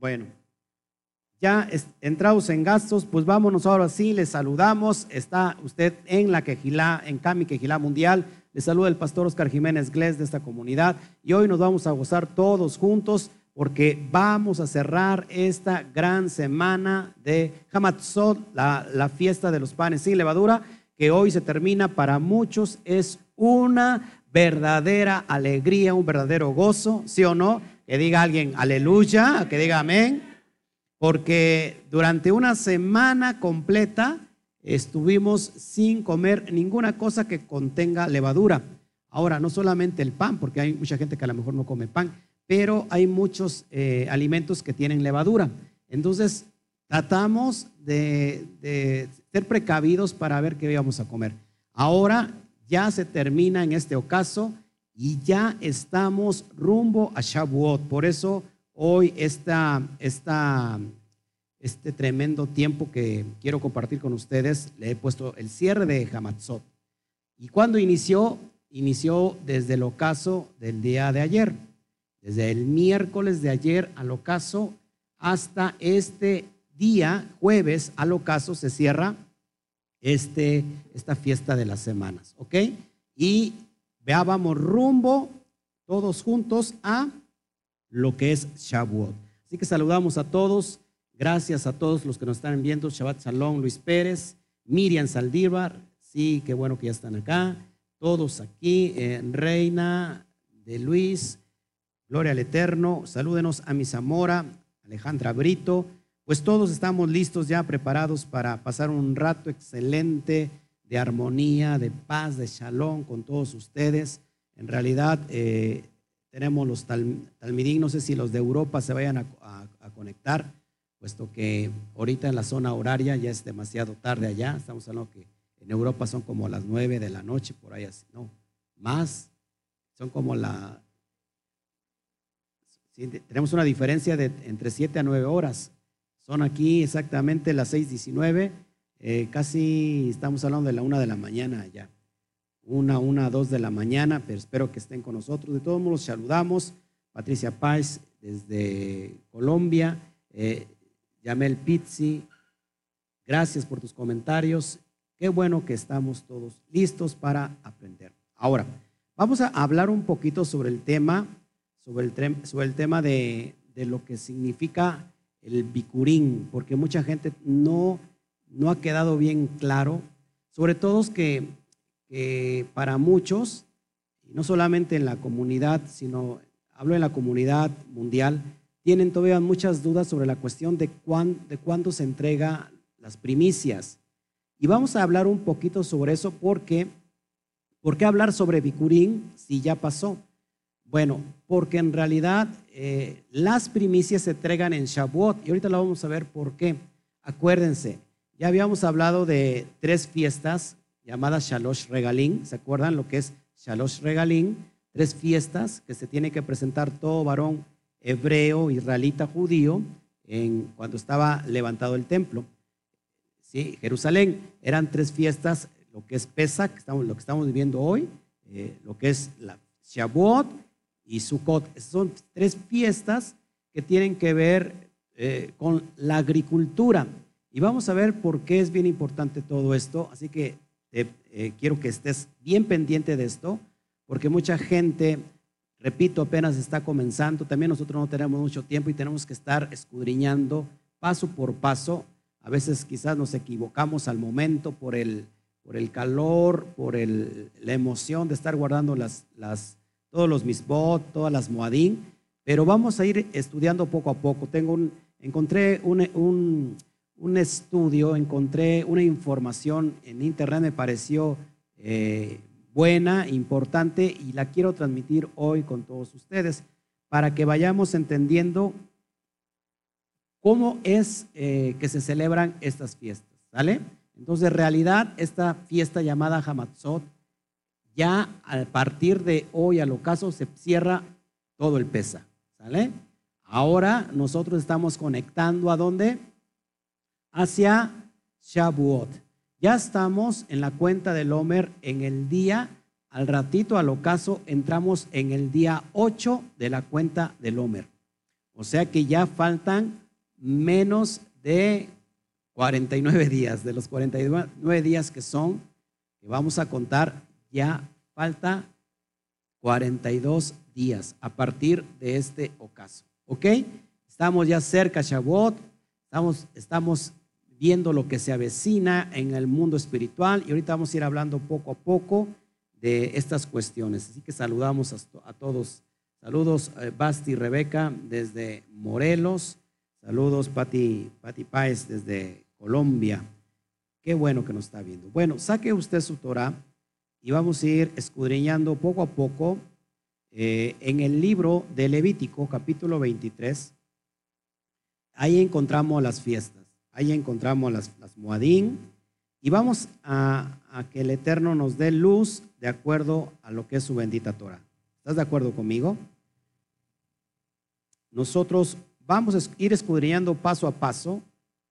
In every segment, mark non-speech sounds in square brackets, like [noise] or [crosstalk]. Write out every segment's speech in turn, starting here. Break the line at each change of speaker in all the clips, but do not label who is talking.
Bueno, ya entrados en gastos, pues vámonos ahora sí, les saludamos. Está usted en la Quejilá, en Cami Quejilá Mundial. Le saluda el pastor Oscar Jiménez Gles de esta comunidad y hoy nos vamos a gozar todos juntos porque vamos a cerrar esta gran semana de Hamatzot, la, la fiesta de los panes sin levadura, que hoy se termina para muchos. Es una verdadera alegría, un verdadero gozo, ¿sí o no? Que diga alguien aleluya, que diga amén porque durante una semana completa estuvimos sin comer ninguna cosa que contenga levadura. Ahora, no solamente el pan, porque hay mucha gente que a lo mejor no come pan, pero hay muchos eh, alimentos que tienen levadura. Entonces, tratamos de, de, ser precavidos para ver qué íbamos a comer. Ahora ya se termina en este ocaso y ya estamos rumbo a Shavuot. Por eso hoy esta, este tremendo tiempo que quiero compartir con ustedes, le he puesto el cierre de Hamatzot. ¿Y cuándo inició? Inició desde el ocaso del día de ayer, desde el miércoles de ayer al ocaso hasta este día, jueves, al ocaso se cierra este, esta fiesta de las semanas, ¿ok? Y veábamos rumbo todos juntos a lo que es Shavuot. Así que saludamos a todos. Gracias a todos los que nos están viendo. Shabbat Salón, Luis Pérez, Miriam Saldívar. Sí, qué bueno que ya están acá. Todos aquí. Eh, Reina de Luis, Gloria al Eterno. Salúdenos a mi Zamora, Alejandra Brito. Pues todos estamos listos ya, preparados para pasar un rato excelente de armonía, de paz, de shalom con todos ustedes. En realidad, eh, tenemos los talmidín, no sé si los de Europa se vayan a, conectar, puesto que ahorita en la zona horaria ya es demasiado tarde allá. Estamos hablando que en Europa son como las nueve de la noche, por ahí así, no, más, son como la... tenemos una diferencia de entre siete a nueve horas. Son aquí exactamente las 6.19, eh, casi estamos hablando de la una de la mañana allá una, una, dos de la mañana, pero espero que estén con nosotros. De todos modos, saludamos. Patricia Paz desde Colombia, eh, Yamel Pizzi, gracias por tus comentarios. Qué bueno que estamos todos listos para aprender. Ahora, vamos a hablar un poquito sobre el tema, sobre el, sobre el tema de, de lo que significa el bicurín, porque mucha gente no, no ha quedado bien claro, sobre todo que que para muchos, no solamente en la comunidad, sino hablo en la comunidad mundial, tienen todavía muchas dudas sobre la cuestión de, de cuándo se entrega las primicias. Y vamos a hablar un poquito sobre eso porque, ¿por qué hablar sobre Bicurín si ya pasó? Bueno, porque en realidad eh, las primicias se entregan en Shavuot y ahorita lo vamos a ver por qué. Acuérdense, ya habíamos hablado de tres fiestas llamada Shalosh Regalín. ¿Se acuerdan lo que es Shalosh Regalín? Tres fiestas que se tiene que presentar todo varón hebreo, israelita, judío, en, cuando estaba levantado el templo. ¿Sí? Jerusalén eran tres fiestas, lo que es Pesach, lo que estamos viviendo hoy, eh, lo que es la Shavuot y Sukkot. Son tres fiestas que tienen que ver eh, con la agricultura. Y vamos a ver por qué es bien importante todo esto. Así que eh, quiero que estés bien pendiente de esto, porque mucha gente, repito, apenas está comenzando. También nosotros no tenemos mucho tiempo y tenemos que estar escudriñando paso por paso. A veces quizás nos equivocamos al momento por el, por el calor, por el, la emoción de estar guardando las, las, todos los misbot, todas las moadín, pero vamos a ir estudiando poco a poco. Tengo encontré un un estudio, encontré una información en internet, me pareció eh, buena, importante y la quiero transmitir hoy con todos ustedes para que vayamos entendiendo cómo es eh, que se celebran estas fiestas, ¿sale? Entonces, en realidad, esta fiesta llamada Hamatzot, ya a partir de hoy al ocaso se cierra todo el pesa, ¿sale? Ahora nosotros estamos conectando a dónde? Hacia Shavuot. Ya estamos en la cuenta del Homer en el día, al ratito al ocaso entramos en el día 8 de la cuenta del Homer. O sea que ya faltan menos de 49 días. De los 49 días que son, que vamos a contar, ya falta 42 días a partir de este ocaso. ¿Ok? Estamos ya cerca, Shavuot. Estamos, estamos viendo lo que se avecina en el mundo espiritual y ahorita vamos a ir hablando poco a poco de estas cuestiones. Así que saludamos a, todos. Saludos, eh, Basti y Rebeca desde Morelos. Saludos, Pati, Pati Páez desde Colombia. Qué bueno que nos está viendo. Bueno, saque usted su Torah y vamos a ir escudriñando poco a poco eh, en el libro de Levítico, capítulo 23. Ahí encontramos las fiestas, ahí encontramos las, las Moadín y vamos a, que el Eterno nos dé luz de acuerdo a lo que es su bendita Torah. ¿Estás de acuerdo conmigo? Nosotros vamos a ir escudriñando paso a paso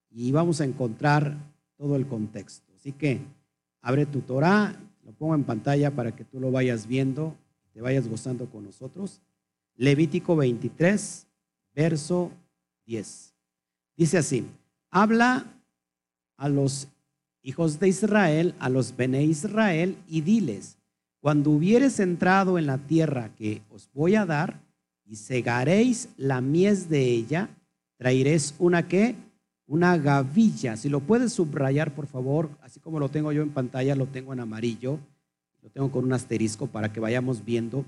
y vamos a encontrar todo el contexto. Así que abre tu Torah, lo pongo en pantalla para que tú lo vayas viendo, te vayas gozando con nosotros. Levítico 23, verso 10. Dice así, habla a los hijos de Israel, a los Bene Israel, y diles, cuando hubieres entrado en la tierra que os voy a dar, y segaréis la mies de ella, traeréis una que, una gavilla. Si lo puedes subrayar, por favor, así como lo tengo yo en pantalla, lo tengo en amarillo, lo tengo con un asterisco para que vayamos viendo.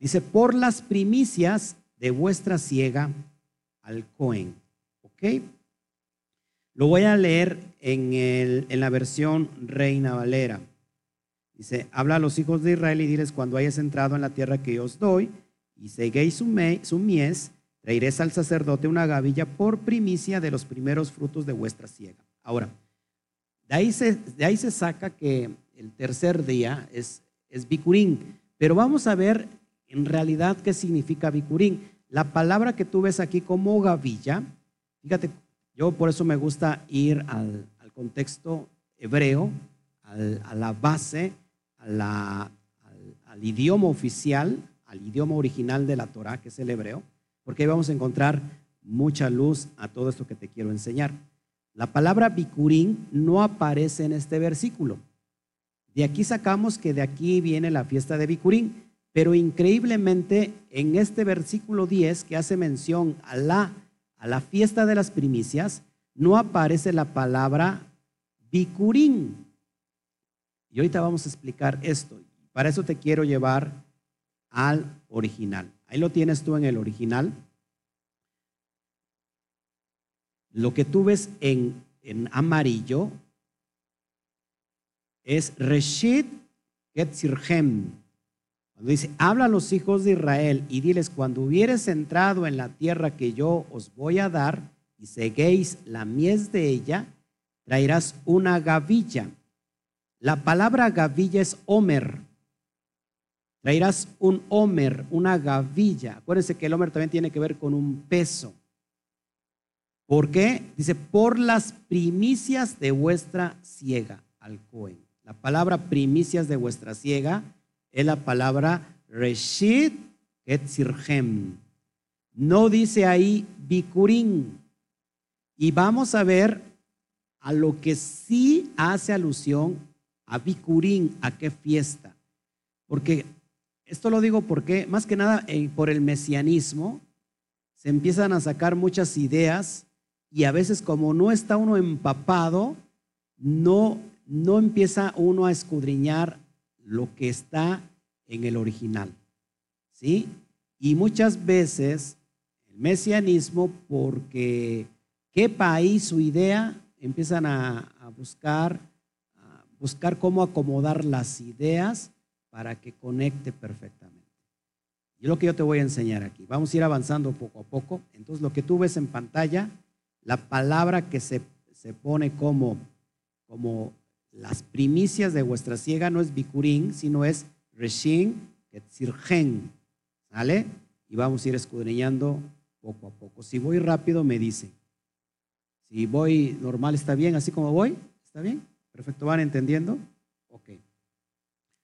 Dice, por las primicias de vuestra ciega al Cohen. ¿Ok? Lo voy a leer en, el, en la versión Reina Valera. Dice, habla a los hijos de Israel y diles, cuando hayas entrado en la tierra que yo os doy y seguéis su, mies, traeréis al sacerdote una gavilla por primicia de los primeros frutos de vuestra siega. Ahora, de ahí se, de ahí se saca que el tercer día es, es bicurín, pero vamos a ver en realidad qué significa bicurín. La palabra que tú ves aquí como gavilla, fíjate yo por eso me gusta ir al, contexto hebreo, a la base, al, idioma oficial, al idioma original de la Torah, que es el hebreo, porque ahí vamos a encontrar mucha luz a todo esto que te quiero enseñar. La palabra bikurín no aparece en este versículo. De aquí sacamos que de aquí viene la fiesta de bikurín, pero increíblemente en este versículo 10 que hace mención a la a la fiesta de las primicias, no aparece la palabra bicurín. Y ahorita vamos a explicar esto. Para eso te quiero llevar al original. Ahí lo tienes tú en el original. Lo que tú ves en, en amarillo es Reshit Getzirhem, cuando dice, habla a los hijos de Israel y diles, cuando hubieres entrado en la tierra que yo os voy a dar y seguéis la mies de ella, traerás una gavilla. La palabra gavilla es homer. Traerás un homer, una gavilla. Acuérdense que el homer también tiene que ver con un peso. ¿Por qué? Dice, por las primicias de vuestra ciega al Cohen. La palabra primicias de vuestra ciega es la palabra Reshit Etzirhem. No dice ahí Bikurim. Y vamos a ver a lo que sí hace alusión a Bikurim, a qué fiesta. Porque esto lo digo porque, más que nada, eh, por el mesianismo, se empiezan a sacar muchas ideas y a veces como no está uno empapado, no, no empieza uno a escudriñar lo que está en el original. ¿Sí? Y muchas veces el mesianismo, porque quepa ahí su idea, empiezan a, buscar, buscar cómo acomodar las ideas para que conecte perfectamente. Y lo que yo te voy a enseñar aquí. Vamos a ir avanzando poco a poco. Entonces, lo que tú ves en pantalla, la palabra que se, se pone como, como las primicias de vuestra ciega no es bicurín, sino es reshin, ketzirgen. ¿Sale? Y vamos a ir escudriñando poco a poco. Si voy rápido, me dice. Si voy normal, ¿está bien? Así como voy, ¿está bien? Perfecto, ¿van entendiendo? Ok.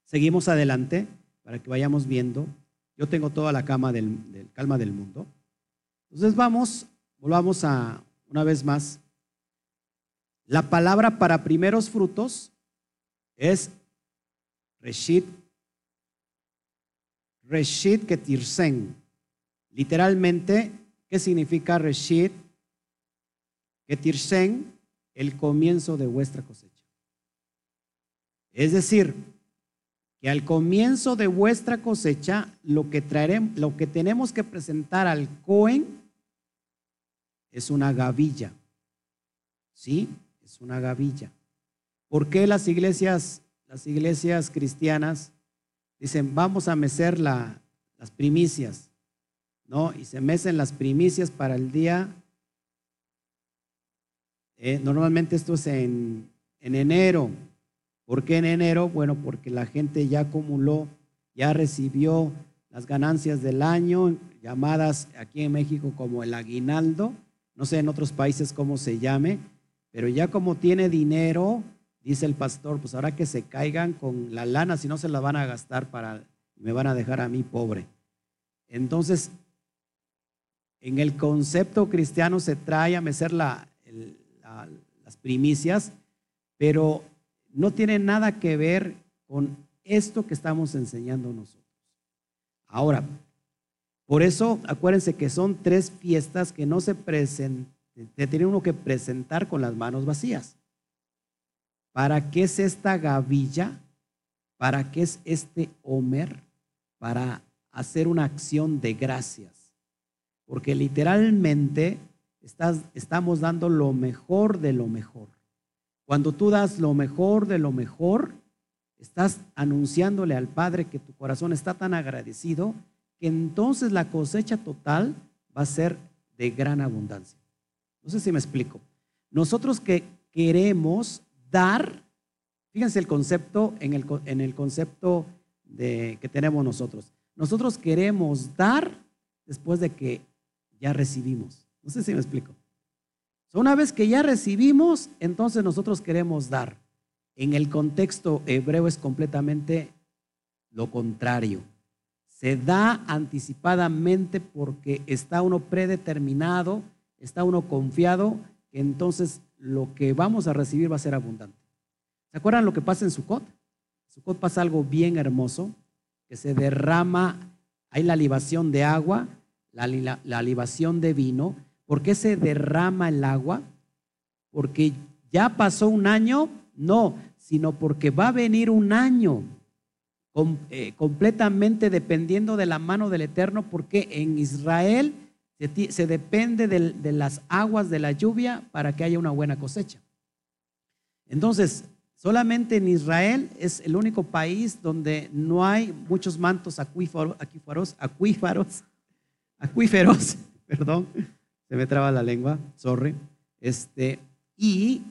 Seguimos adelante para que vayamos viendo. Yo tengo toda la calma del mundo. Entonces vamos, volvamos a una vez más. La palabra para primeros frutos es Reshit, Reshit Ketirsen. Literalmente, ¿qué significa Reshit Ketirsen? El comienzo de vuestra cosecha. Es decir, que al comienzo de vuestra cosecha, lo que, traeremos, lo que tenemos que presentar al Cohen es una gavilla. ¿Sí? Es una gavilla. ¿Por qué las iglesias, las iglesias cristianas dicen, vamos a mecer las primicias? ¿No? Y se mecen las primicias para el día. Eh, normalmente esto es en, en enero, ¿Por qué en enero? Bueno, porque la gente ya acumuló, ya recibió las ganancias del año, llamadas aquí en México como el aguinaldo, no sé en otros países cómo se llame, pero ya como tiene dinero, dice el pastor, pues ahora que se caigan con la lana, si no se la van a gastar para, me van a dejar a mí pobre. Entonces, en el concepto cristiano se trae a mecer las primicias, pero no tiene nada que ver con esto que estamos enseñando nosotros. Ahora, por eso acuérdense que son tres fiestas que no se presentan, tiene uno que presentar con las manos vacías. ¿Para qué es esta gavilla? ¿Para qué es este Homer? Para hacer una acción de gracias. Porque literalmente estamos dando lo mejor de lo mejor. Cuando tú das lo mejor de lo mejor, estás anunciándole al Padre que tu corazón está tan agradecido que entonces la cosecha total va a ser de gran abundancia. No sé si me explico. Nosotros que queremos dar, fíjense el concepto en el, en el concepto de, que tenemos nosotros. Nosotros queremos dar después de que ya recibimos. No sé si me explico. Una vez que ya recibimos, entonces nosotros queremos dar. En el contexto hebreo es completamente lo contrario. Se da anticipadamente porque está uno predeterminado, está uno confiado, que entonces lo que vamos a recibir va a ser abundante. ¿Se acuerdan lo que pasa en Sukkot? En Sukkot pasa algo bien hermoso, que se derrama, hay la libación de agua, la, la libación de vino, ¿Por qué se derrama el agua? Porque ya pasó un año, no, sino porque va a venir un año eh, completamente dependiendo de la mano del Eterno, porque en Israel se, depende de las aguas de la lluvia para que haya una buena cosecha. Entonces, solamente en Israel es el único país donde no hay muchos mantos acuíferos, acuíferos, acuíferos, acuíferos [laughs] perdón, se me traba la lengua, sorry. Este, y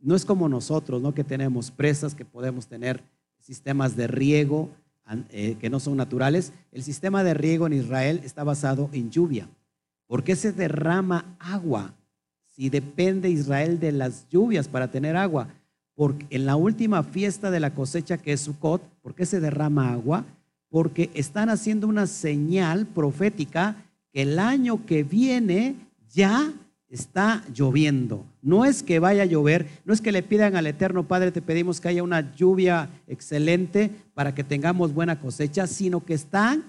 no es como nosotros, ¿no? Que tenemos presas, que podemos tener sistemas de riego eh, que no son naturales. El sistema de riego en Israel está basado en lluvia. ¿Por qué se derrama agua? Si depende Israel de las lluvias para tener agua. Porque en la última fiesta de la cosecha que es Sukkot, ¿por qué se derrama agua? Porque están haciendo una señal profética que el año que viene ya está lloviendo. No es que vaya a llover, no es que le pidan al Eterno Padre, te pedimos que haya una lluvia excelente para que tengamos buena cosecha, sino que están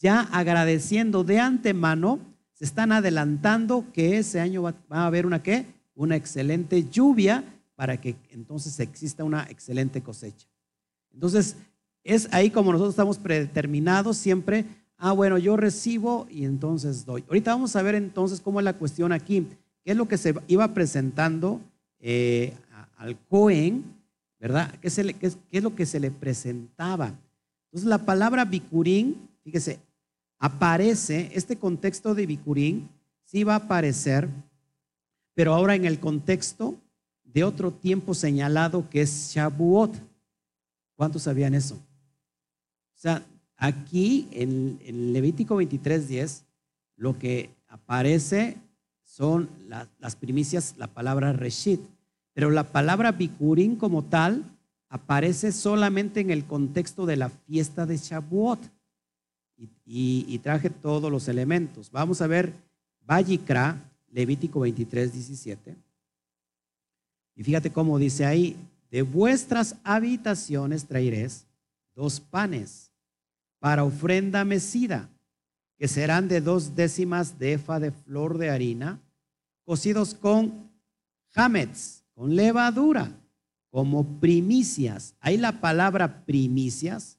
ya agradeciendo de antemano, se están adelantando que ese año va, a haber una qué? Una excelente lluvia para que entonces exista una excelente cosecha. Entonces, es ahí como nosotros estamos predeterminados siempre Ah, bueno, yo recibo y entonces doy. Ahorita vamos a ver entonces cómo es la cuestión aquí. ¿Qué es lo que se iba presentando eh, al Cohen? ¿Verdad? ¿Qué, es, lo que se le presentaba? Entonces la palabra bicurín, fíjese, aparece, este contexto de bicurín sí va a aparecer, pero ahora en el contexto de otro tiempo señalado que es Shabuot. ¿Cuántos sabían eso? O sea, Aquí en, Levítico 23:10, lo que aparece son las primicias, la palabra reshit, pero la palabra bikurim como tal aparece solamente en el contexto de la fiesta de Shavuot. Y, traje todos los elementos. Vamos a ver Vallicra, Levítico 23, 17. Y fíjate cómo dice ahí, de vuestras habitaciones traeréis dos panes para ofrenda mecida, que serán de dos décimas de efa de flor de harina, cocidos con jamets, con levadura, como primicias. Ahí la palabra primicias,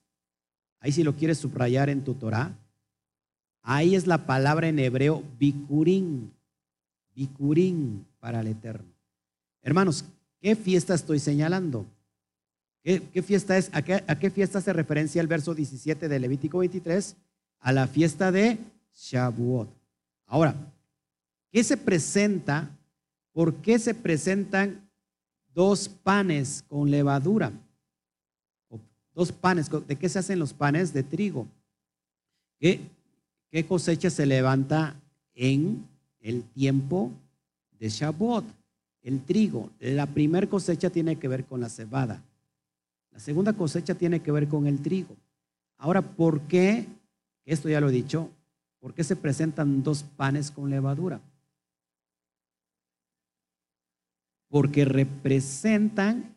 ahí si lo quieres subrayar en tu Torah, ahí es la palabra en hebreo bikurín, bikurín para el Eterno. Hermanos, ¿qué fiesta estoy señalando? ¿Qué, fiesta es? ¿A qué, ¿A qué fiesta hace referencia el verso 17 de Levítico 23? A la fiesta de Shavuot. Ahora, ¿qué se presenta? ¿Por qué se presentan dos panes con levadura? Dos panes. ¿De qué se hacen los panes? De trigo. ¿Qué, qué cosecha se levanta en el tiempo de Shavuot? El trigo. La primera cosecha tiene que ver con la cebada. La segunda cosecha tiene que ver con el trigo. Ahora, ¿por qué? Esto ya lo he dicho. ¿Por qué se presentan dos panes con levadura? Porque representan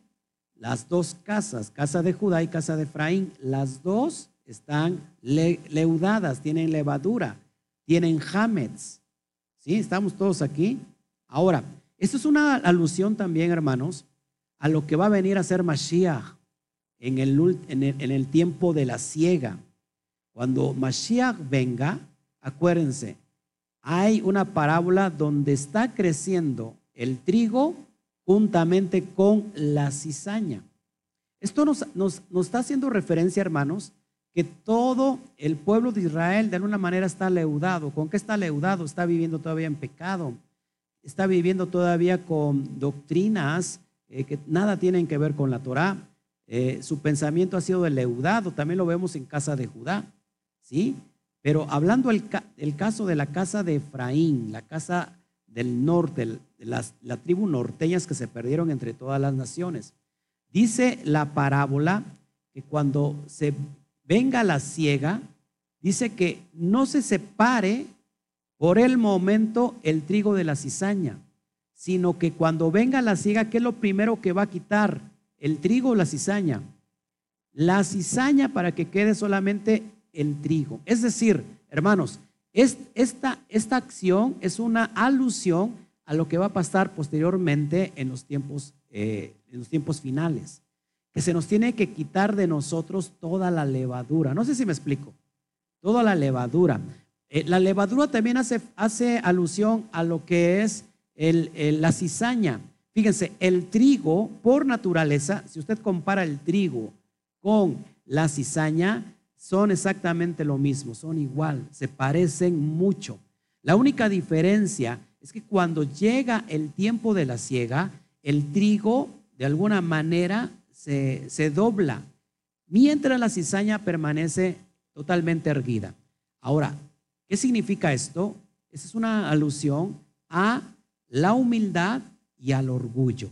las dos casas, casa de Judá y casa de Efraín. Las dos están leudadas, tienen levadura, tienen hamets. ¿Sí? ¿Estamos todos aquí? Ahora, esto es una alusión también, hermanos, a lo que va a venir a ser Mashiach en el, en el, tiempo de la siega. Cuando Mashiach venga, acuérdense, hay una parábola donde está creciendo el trigo juntamente con la cizaña. Esto nos, nos, nos, está haciendo referencia, hermanos, que todo el pueblo de Israel de alguna manera está leudado. ¿Con qué está leudado? Está viviendo todavía en pecado. Está viviendo todavía con doctrinas eh, que nada tienen que ver con la Torah. Eh, su pensamiento ha sido leudado, también lo vemos en casa de Judá, ¿sí? Pero hablando el, caso de la casa de Efraín, la casa del norte, las, la tribu norteñas que se perdieron entre todas las naciones, dice la parábola que cuando se venga la ciega, dice que no se separe por el momento el trigo de la cizaña, sino que cuando venga la ciega, ¿qué es lo primero que va a quitar? el trigo o la cizaña. La cizaña para que quede solamente el trigo. Es decir, hermanos, esta, esta acción es una alusión a lo que va a pasar posteriormente en los tiempos, eh, en los tiempos finales. Que se nos tiene que quitar de nosotros toda la levadura. No sé si me explico. Toda la levadura. Eh, la levadura también hace, hace, alusión a lo que es la cizaña. Fíjense, el trigo, por naturaleza, si usted compara el trigo con la cizaña, son exactamente lo mismo, son igual, se parecen mucho. La única diferencia es que cuando llega el tiempo de la siega, el trigo de alguna manera se, se dobla, mientras la cizaña permanece totalmente erguida. Ahora, ¿qué significa esto? Esa es una alusión a la humildad y al orgullo.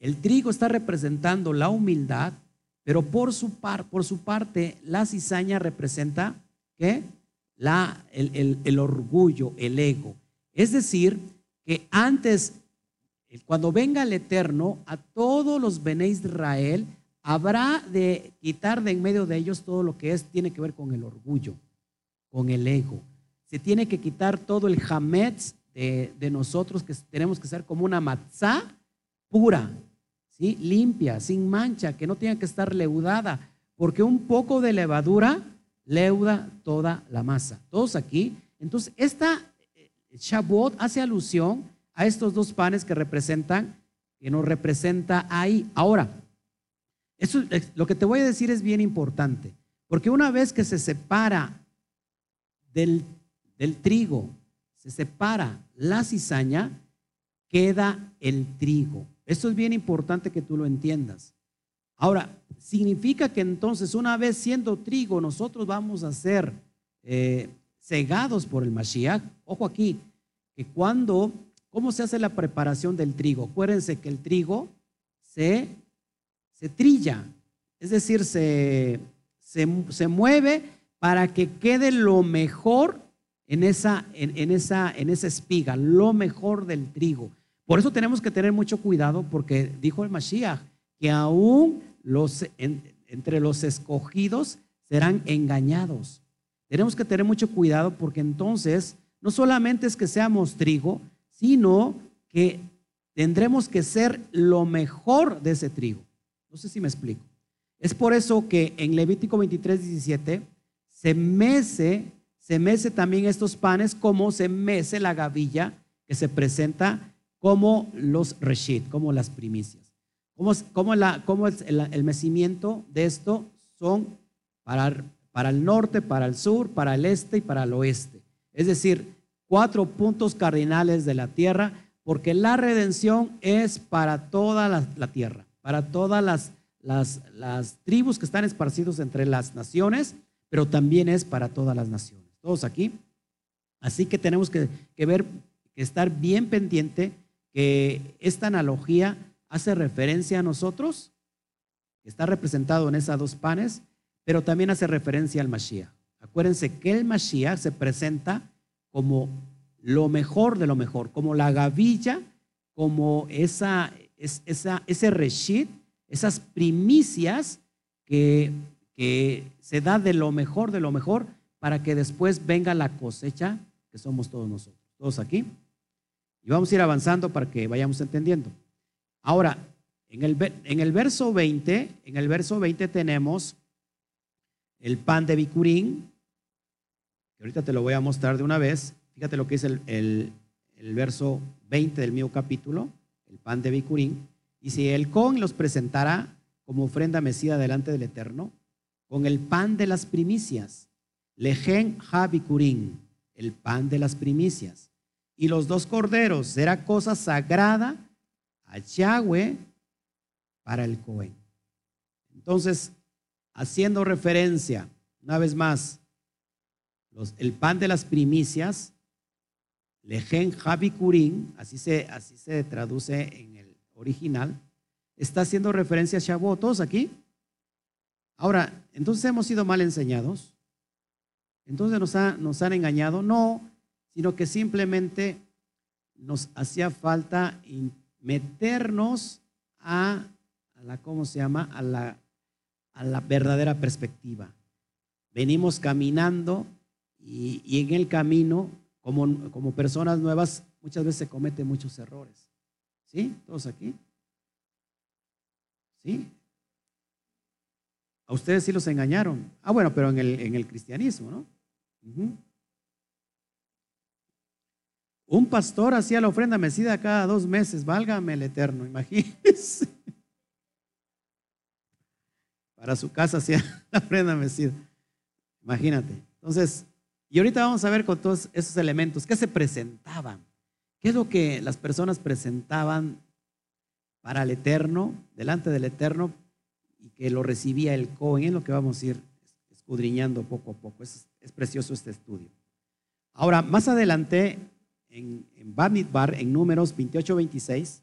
El trigo está representando la humildad, pero por su, par, por su parte la cizaña representa ¿qué? La, el, el, orgullo, el ego. Es decir, que antes, cuando venga el Eterno, a todos los Bene Israel habrá de quitar de en medio de ellos todo lo que es, tiene que ver con el orgullo, con el ego. Se tiene que quitar todo el hametz de, nosotros que tenemos que ser como una matzá pura, ¿sí? limpia, sin mancha, que no tenga que estar leudada, porque un poco de levadura leuda toda la masa. Todos aquí. Entonces, esta eh, Shavuot hace alusión a estos dos panes que representan, que nos representa ahí. Ahora, eso, lo que te voy a decir es bien importante, porque una vez que se separa del, del trigo se separa la cizaña, queda el trigo. Esto es bien importante que tú lo entiendas. Ahora, significa que entonces una vez siendo trigo, nosotros vamos a ser eh, cegados por el Mashiach. Ojo aquí, que cuando, ¿cómo se hace la preparación del trigo? Acuérdense que el trigo se, se trilla, es decir, se, se, se mueve para que quede lo mejor en esa, en, esa, en esa espiga, lo mejor del trigo. Por eso tenemos que tener mucho cuidado porque dijo el Mashiach que aún entre los escogidos serán engañados. Tenemos que tener mucho cuidado porque entonces no solamente es que seamos trigo, sino que tendremos que ser lo mejor de ese trigo. No sé si me explico. Es por eso que en Levítico 23, 17 se mece, se mece también estos panes como se mece la gavilla que se presenta como los reshit, como las primicias. Como, como, la, como el, el, mecimiento de esto son para, para el norte, para el sur, para el este y para el oeste. Es decir, cuatro puntos cardinales de la tierra, porque la redención es para toda la, tierra, para todas las, las, las, tribus que están esparcidos entre las naciones, pero también es para todas las naciones. Todos aquí. Así que tenemos que, que ver, que estar bien pendiente que esta analogía hace referencia a nosotros, está representado en esas dos panes, pero también hace referencia al Mashiach. Acuérdense que el Mashiach se presenta como lo mejor de lo mejor, como la gavilla, como esa, ese reshit, esas primicias que, que se da de lo mejor de lo mejor para que después venga la cosecha que somos todos nosotros. Todos aquí. Y vamos a ir avanzando para que vayamos entendiendo. Ahora, en el, en el verso 20, en el verso 20 tenemos el pan de bicurín, ahorita te lo voy a mostrar de una vez. Fíjate lo que es el, verso 20 del mío capítulo, el pan de Bicurín. si el con los presentará como ofrenda mecida delante del Eterno, con el pan de las primicias, lejen ha bicurín, el pan de las primicias. Y los dos corderos será cosa sagrada a Yahweh para el Cohen. Entonces, haciendo referencia, una vez más, el pan de las primicias, lejen Kurin, así se, así se traduce en el original, está haciendo referencia a Shavuot. ¿Todos aquí? Ahora, entonces hemos sido mal enseñados. Entonces nos, nos han engañado. No, sino que simplemente nos hacía falta meternos a, la, ¿cómo se llama? A la, verdadera perspectiva. Venimos caminando y, en el camino, como, como personas nuevas, muchas veces se cometen muchos errores. ¿Sí? ¿Todos aquí? ¿Sí? A ustedes sí los engañaron. Ah, bueno, pero en el, en el cristianismo, ¿no? Un pastor hacía la ofrenda mecida cada dos meses, válgame el eterno, [laughs] imagínense. Para su casa hacía [laughs] la ofrenda mecida. Imagínate. Entonces, y ahorita vamos a ver con todos esos elementos, ¿qué se presentaban? ¿Qué es lo que las personas presentaban para el Eterno, delante del Eterno, y que lo recibía el Cohen? Es lo que vamos a ir escudriñando poco a poco. Es, precioso este estudio. Ahora, más adelante, en, en Bamidbar, en números 28-26,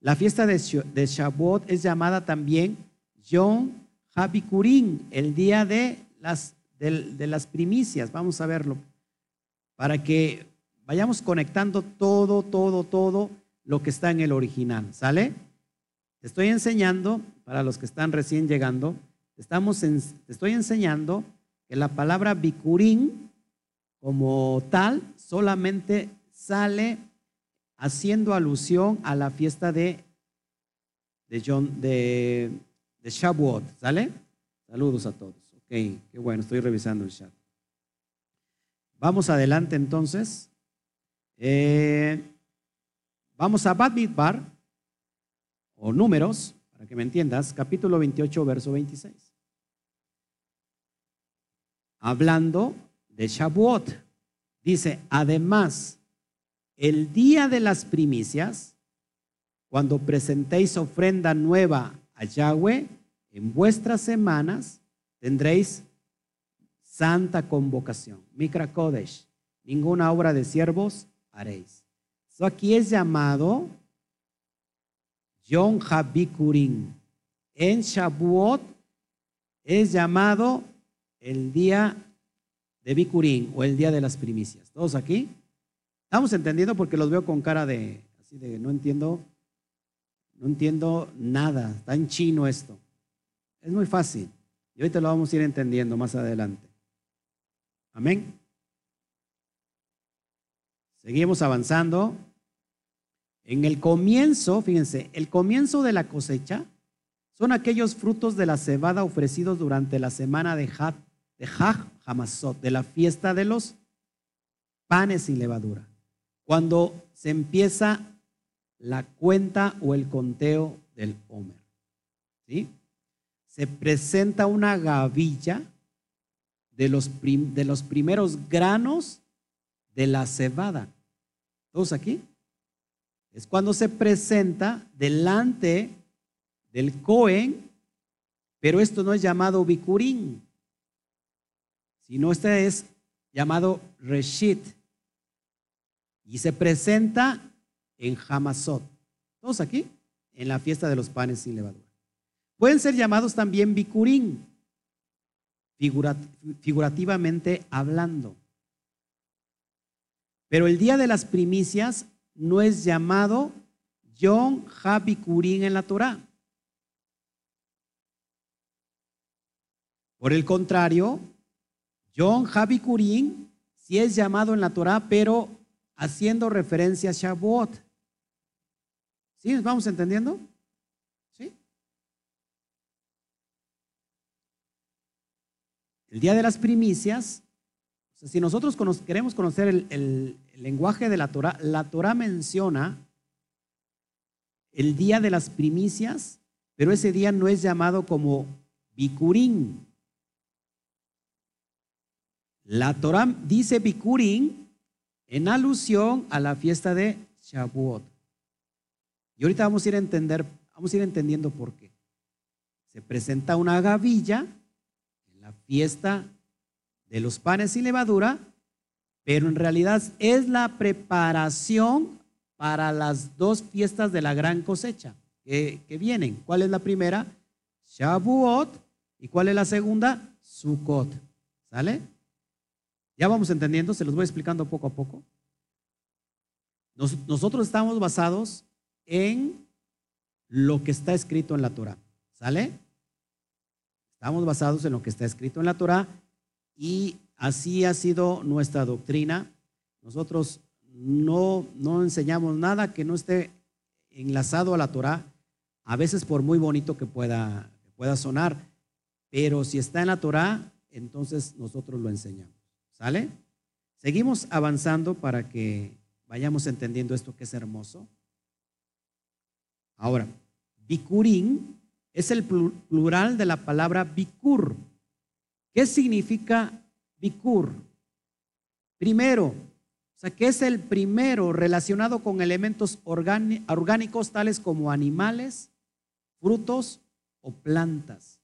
la fiesta de, de Shavuot es llamada también Yom Habikurim, el día de las de, las primicias. Vamos a verlo. Para que vayamos conectando todo, todo, todo lo que está en el original. ¿Sale? Te estoy enseñando, para los que están recién llegando, estamos te estoy enseñando que la palabra bicurín como tal solamente sale haciendo alusión a la fiesta de, de, John, de, de Shavuot. ¿Sale? Saludos a todos. Ok, qué bueno, estoy revisando el chat. Vamos adelante entonces. Eh, vamos a Bad Bar, o números, para que me entiendas, capítulo 28, verso 26. Hablando de Shavuot, dice, además, el día de las primicias, cuando presentéis ofrenda nueva a Yahweh en vuestras semanas, tendréis santa convocación. Mikra Kodesh, ninguna obra de siervos haréis. Eso aquí es llamado Yom Habikurim. En Shavuot es llamado el día de Bicurín o el día de las primicias. ¿Todos aquí? Estamos entendiendo porque los veo con cara de, así de, no entiendo, no entiendo nada, está en chino esto. Es muy fácil. Y ahorita lo vamos a ir entendiendo más adelante. Amén. Seguimos avanzando. En el comienzo, fíjense, el comienzo de la cosecha son aquellos frutos de la cebada ofrecidos durante la semana de Had, de Hamasot, de la fiesta de los panes sin levadura. Cuando se empieza la cuenta o el conteo del Homer. ¿Sí? Se presenta una gavilla de los, de los primeros granos de la cebada. ¿Todos aquí? Es cuando se presenta delante del Cohen, pero esto no es llamado Bikurín, sino este es llamado Reshit. Y se presenta en Hamasot. ¿Todos aquí? En la fiesta de los panes sin levadura. Pueden ser llamados también Bikurín, figurativamente hablando. Pero el día de las primicias no es llamado Yom Habikurín en la Torah. Por el contrario, Yom Habikurín sí es llamado en la Torah, pero haciendo referencia a Shavuot. ¿Sí? ¿Nos vamos entendiendo? ¿Sí? El día de las primicias, si nosotros queremos conocer el, lenguaje de la Torah, la Torah menciona el día de las primicias, pero ese día no es llamado como Bikurín. La Torah dice Bikurín en alusión a la fiesta de Shavuot. Y ahorita vamos a ir a entender, vamos a ir entendiendo por qué. Se presenta una gavilla en la fiesta de los panes sin levadura, pero en realidad es la preparación para las dos fiestas de la gran cosecha que, que vienen. ¿Cuál es la primera? Shavuot. ¿Y cuál es la segunda? Sukkot. ¿Sale? Ya vamos entendiendo, se los voy explicando poco a poco. nosotros estamos basados en lo que está escrito en la Torah. ¿Sale? Estamos basados en lo que está escrito en la Torah y así ha sido nuestra doctrina. Nosotros no, no enseñamos nada que no esté enlazado a la Torah, a veces por muy bonito que pueda, que pueda sonar, pero si está en la Torah, entonces nosotros lo enseñamos. ¿Sale? Seguimos avanzando para que vayamos entendiendo esto que es hermoso. Ahora, bikurín es el plural de la palabra bikur. ¿Qué significa bikur? Primero, o sea, que es el primero relacionado con elementos orgánicos tales como animales, frutos o plantas.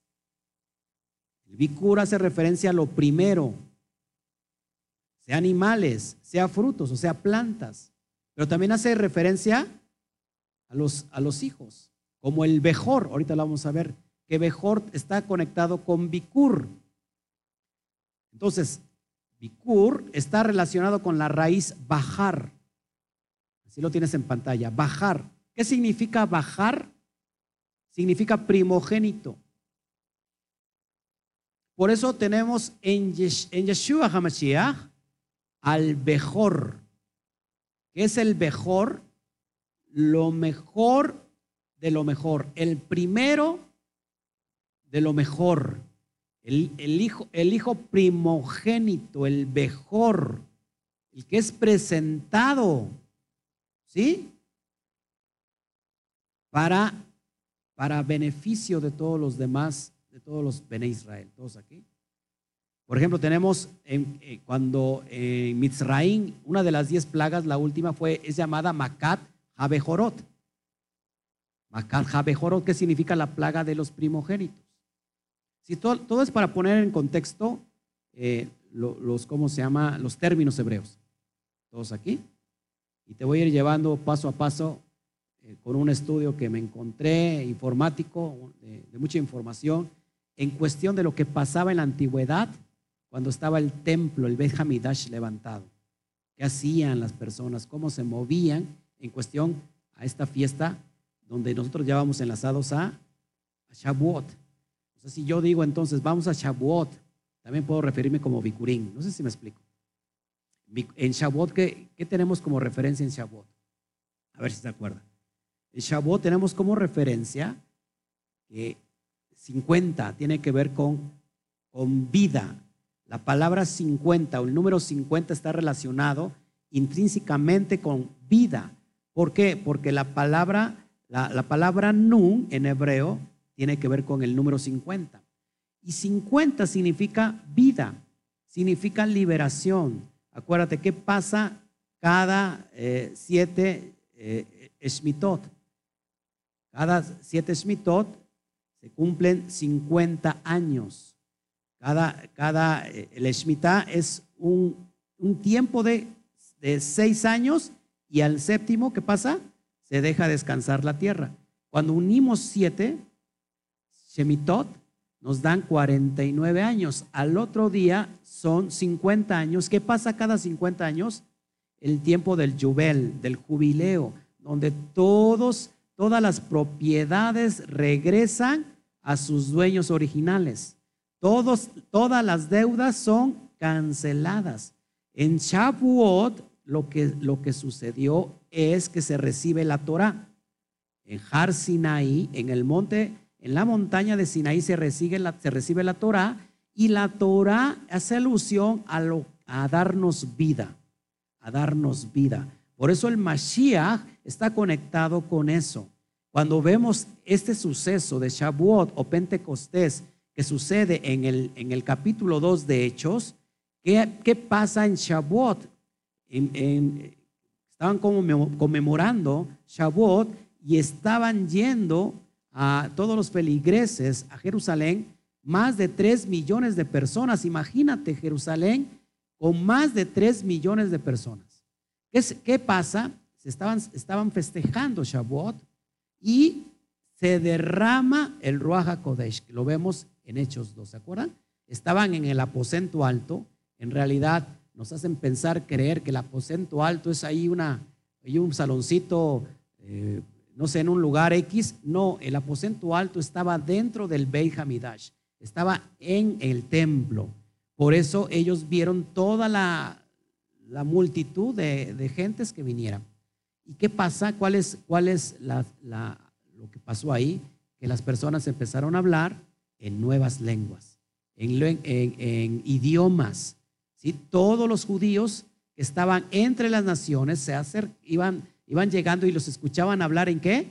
El bikur hace referencia a lo primero, sea animales, sea frutos o sea plantas, pero también hace referencia a los, a los hijos, como el Bejor, ahorita lo vamos a ver, que Bejor está conectado con Bikur. Entonces, Bikur está relacionado con la raíz bajar. Así lo tienes en pantalla, bajar. ¿Qué significa bajar? Significa primogénito. Por eso tenemos en, Yeshua HaMashiach al Bejor. ¿Qué es el Bejor? Lo mejor de lo mejor. El primero de lo mejor. El, hijo, el hijo primogénito, el mejor, el que es presentado, ¿sí? Para, para beneficio de todos los demás, de todos los Bene Israel, todos aquí. Por ejemplo, tenemos eh, cuando en Mitzraim, una de las diez plagas, la última fue, es llamada Makat Jabejorot. Makat Jabejorot, que significa la plaga de los primogénitos. Si todo, es para poner en contexto eh, los, ¿cómo se llama? Los términos hebreos. Todos aquí. Y te voy a ir llevando paso a paso eh, con un estudio que me encontré informático, de mucha información, en cuestión de lo que pasaba en la antigüedad cuando estaba el templo, el Beit Hamidash levantado. ¿Qué hacían las personas? ¿Cómo se movían en cuestión a esta fiesta donde nosotros ya vamos enlazados a, a Shavuot? O sea, si yo digo entonces, vamos a Shavuot, también puedo referirme como Bikurim. No sé si me explico. En Shavuot, ¿qué, ¿qué, tenemos como referencia en Shavuot? A ver si se acuerdan. En Shavuot tenemos como referencia que 50 tiene que ver con, con vida. La palabra 50 o el número 50 está relacionado intrínsecamente con vida. ¿Por qué? Porque la palabra, la, la palabra nun en hebreo tiene que ver con el número 50. Y 50 significa vida, significa liberación. Acuérdate qué pasa cada eh, siete eh, Shmitot. Cada siete Shmitot se cumplen 50 años. Cada, cada eh, el Shemitah es un, un tiempo de, de seis años y al séptimo, ¿qué pasa? Se deja descansar la tierra. Cuando unimos siete Shemitot, nos dan 49 años. Al otro día son 50 años. ¿Qué pasa cada 50 años? El tiempo del jubel, del jubileo, donde todos, todas las propiedades regresan a sus dueños originales. Todos, todas las deudas son canceladas. En Shavuot lo que, lo que sucedió es que se recibe la Torah. En Har Sinai, en el monte en la montaña de Sinaí se recibe la, se recibe la Torah y la Torah hace alusión a, lo, a darnos vida, a darnos vida. Por eso el Mashiach está conectado con eso. Cuando vemos este suceso de Shavuot o Pentecostés que sucede en el, en el capítulo 2 de Hechos, ¿qué, qué pasa en Shavuot? estaban como conmemorando Shavuot y estaban yendo a todos los feligreses a Jerusalén, más de 3 millones de personas. Imagínate Jerusalén con más de 3 millones de personas. ¿Qué, qué pasa? Se estaban, estaban festejando Shavuot y se derrama el Ruach HaKodesh, lo vemos en Hechos 2, ¿se acuerdan? Estaban en el aposento alto, en realidad nos hacen pensar, creer que el aposento alto es ahí una, hay un saloncito eh, no sé, en un lugar X. No, el aposento alto estaba dentro del Beit Hamidash, estaba en el templo. Por eso ellos vieron toda la, la multitud de, de, gentes que vinieran. ¿Y qué pasa? ¿Cuál es, cuál es la, la, lo que pasó ahí? Que las personas empezaron a hablar en nuevas lenguas, en, idiomas. ¿sí? Todos los judíos que estaban entre las naciones se acer, iban Iban llegando y los escuchaban hablar en qué?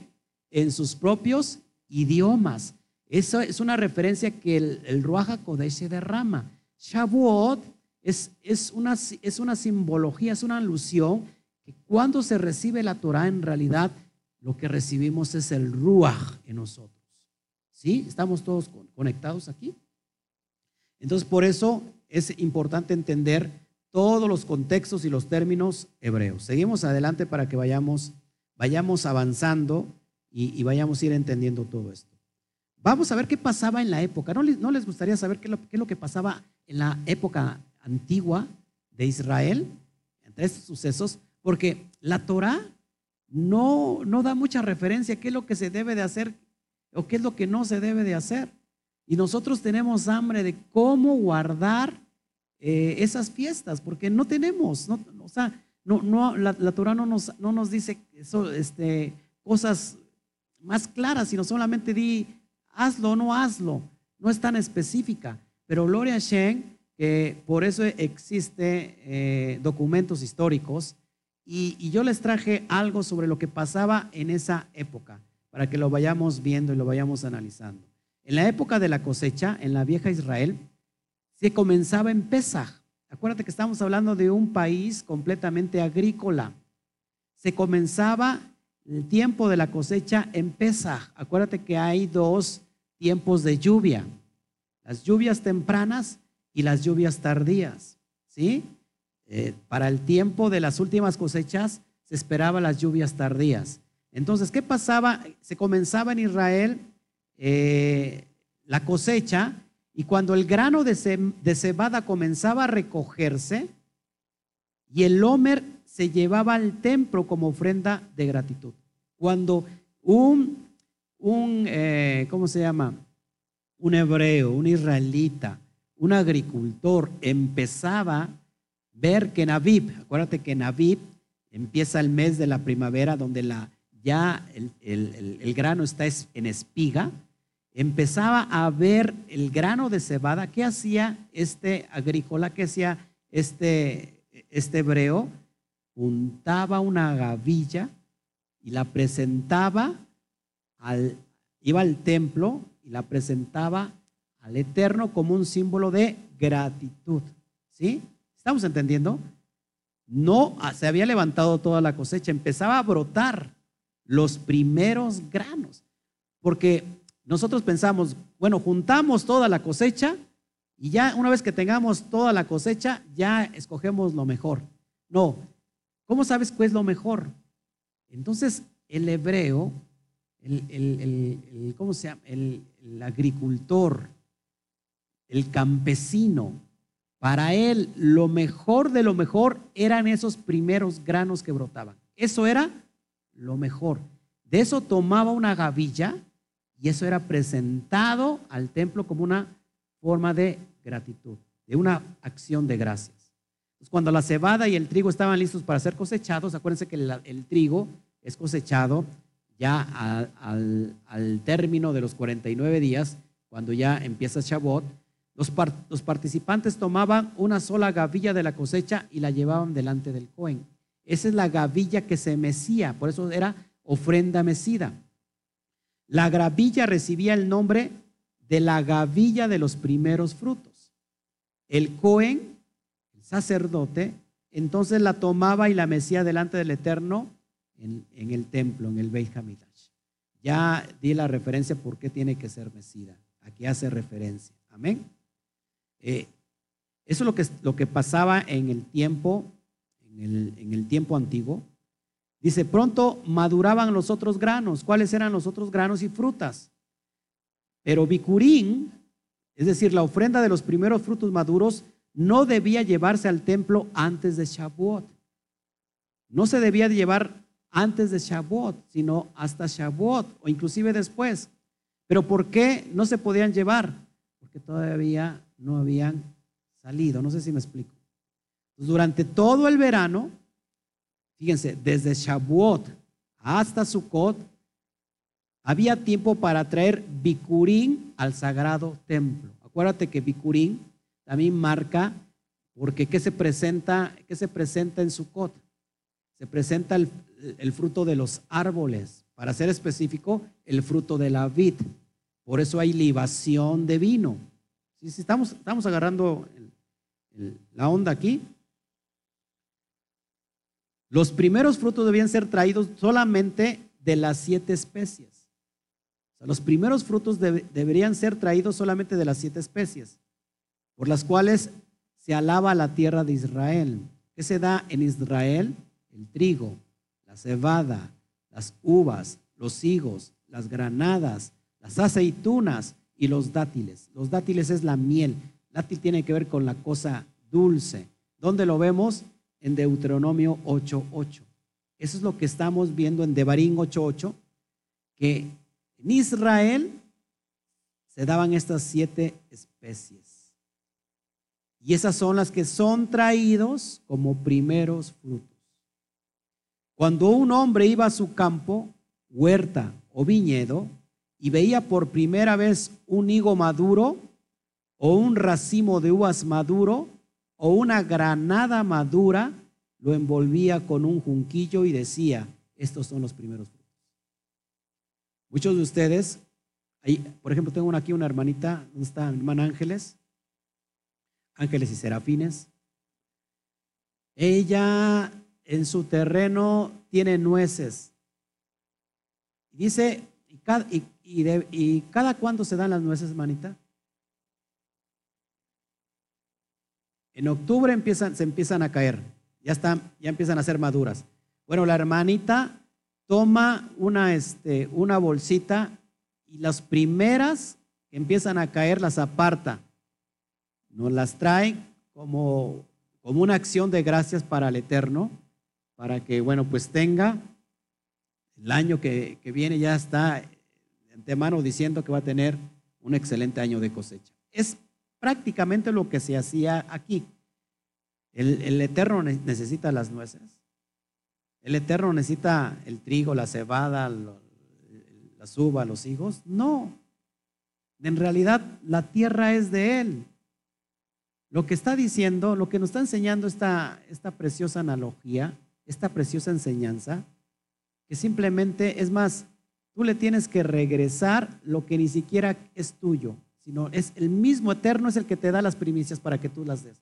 En sus propios idiomas. Eso es una referencia que el, el Ruach HaKodesh se derrama. Shavuot es, es, una, es una simbología, es una alusión que cuando se recibe la Torah en realidad lo que recibimos es el Ruach en nosotros. ¿Sí? ¿Estamos todos conectados aquí? Entonces por eso es importante entender todos los contextos y los términos hebreos. Seguimos adelante para que vayamos, vayamos avanzando y, vayamos a ir entendiendo todo esto. Vamos a ver qué pasaba en la época. ¿No, les gustaría saber qué, es lo que pasaba en la época antigua de Israel entre estos sucesos? Porque la Torah no, no da mucha referencia a qué es lo que se debe de hacer o qué es lo que no se debe de hacer. Y nosotros tenemos hambre de cómo guardar eh, esas fiestas, porque no tenemos, no, o sea, no, no, la, la Torah no nos, no nos dice eso, este, cosas más claras, sino solamente di, hazlo o no hazlo, no es tan específica. Pero gloria Shen, que por eso existe eh, documentos históricos, y yo les traje algo sobre lo que pasaba en esa época, para que lo vayamos viendo y lo vayamos analizando. En la época de la cosecha, en la vieja Israel, se comenzaba en Pesaj. Acuérdate que estamos hablando de un país completamente agrícola. Se comenzaba el tiempo de la cosecha en Pesaj. Acuérdate que hay dos tiempos de lluvia. Las lluvias tempranas y las lluvias tardías. ¿Sí? Eh, para el tiempo de las últimas cosechas se esperaba las lluvias tardías. Entonces, ¿qué pasaba? Se comenzaba en Israel eh, la cosecha Y cuando el grano de, cebada comenzaba a recogerse, y el homer se llevaba al templo como ofrenda de gratitud. Cuando un, un eh, ¿cómo se llama? Un hebreo, un israelita, un agricultor empezaba a ver que en Aviv, acuérdate que en Aviv empieza el mes de la primavera donde la, ya el, el grano está en espiga, empezaba a ver el grano de cebada. ¿Qué hacía este agrícola? ¿Qué hacía este, este hebreo? Juntaba una gavilla y la presentaba al, iba al templo y la presentaba al Eterno como un símbolo de gratitud. ¿Sí? ¿Estamos entendiendo? No se había levantado toda la cosecha, empezaba a brotar los primeros granos. Porque nosotros pensamos, bueno, juntamos toda la cosecha y ya una vez que tengamos toda la cosecha, ya escogemos lo mejor. No, ¿cómo sabes cuál es lo mejor? Entonces, el hebreo, el, ¿cómo se llama? El, agricultor, el campesino, para él lo mejor de lo mejor eran esos primeros granos que brotaban. Eso era lo mejor. De eso tomaba una gavilla y eso era presentado al templo como una forma de gratitud, de una acción de gracias. cuando la cebada y el trigo estaban listos para ser cosechados, acuérdense que el, trigo es cosechado ya al, término de los 49 días, cuando ya empieza Shabbat, los, los, participantes tomaban una sola gavilla de la cosecha y la llevaban delante del Cohen. Esa es la gavilla que se mecía, por eso era ofrenda mecida. La gravilla recibía el nombre de la gavilla de los primeros frutos. El Cohen, el sacerdote, entonces la tomaba y la mecía delante del Eterno en, el templo, en el Beit Hamidash. Ya di la referencia por qué tiene que ser mecida. Aquí hace referencia. Amén. Eh, eso es lo que, lo que pasaba en el tiempo, en el, tiempo antiguo. Dice, pronto maduraban los otros granos. ¿Cuáles eran los otros granos y frutas? Pero bicurín, es decir, la ofrenda de los primeros frutos maduros, no debía llevarse al templo antes de Shavuot. No se debía llevar antes de Shavuot, sino hasta Shavuot o inclusive después. Pero ¿por qué no se podían llevar? Porque todavía no habían salido. No sé si me explico. Durante todo el verano, Fíjense, desde Shavuot hasta Sukkot había tiempo para traer Bikurín al sagrado templo. Acuérdate que Bikurín también marca, porque ¿qué se presenta, qué se presenta en Sukkot? Se presenta el, fruto de los árboles, para ser específico, el fruto de la vid. Por eso hay libación de vino. Si estamos, estamos agarrando la onda aquí. Los primeros frutos debían ser traídos solamente de las siete especies. los primeros frutos deberían ser traídos solamente de las siete especies, por las cuales se alaba la tierra de Israel. ¿Qué se da en Israel? El trigo, la cebada, las uvas, los higos, las granadas, las aceitunas y los dátiles. Los dátiles es la miel. Dátil tiene que ver con la cosa dulce. ¿Dónde lo vemos? En Deuteronomio 8.8. Eso es lo que estamos viendo en Devarim 8.8, que en Israel se daban estas siete especies. Y esas son las que son traídos como primeros frutos. Cuando un hombre iba a su campo, huerta o viñedo, y veía por primera vez un higo maduro o un racimo de uvas maduro, o una granada madura, lo envolvía con un junquillo y decía, estos son los primeros frutos. Muchos de ustedes, ahí, por ejemplo, tengo aquí una hermanita, ¿dónde está hermana Ángeles? Ángeles y Serafines. Ella en su terreno tiene nueces. Dice, ¿y cada, y, cada cuándo se dan las nueces, hermanita? En octubre empiezan, se empiezan a caer, ya, están, ya empiezan a ser maduras. Bueno, la hermanita toma una, este, una bolsita y las primeras que empiezan a caer las aparta. Nos las trae como, como una acción de gracias para el Eterno, para que, bueno, pues tenga el año que, viene ya está de antemano diciendo que va a tener un excelente año de cosecha. Prácticamente lo que se hacía aquí. El, Eterno necesita las nueces. El Eterno necesita el trigo, la cebada, la uva, los hijos. No. En realidad la tierra es de Él. Lo que está diciendo, lo que nos está enseñando esta, esta preciosa analogía, esta preciosa enseñanza, que simplemente, es más, tú le tienes que regresar lo que ni siquiera es tuyo, sino es el mismo eterno es el que te da las primicias para que tú las des.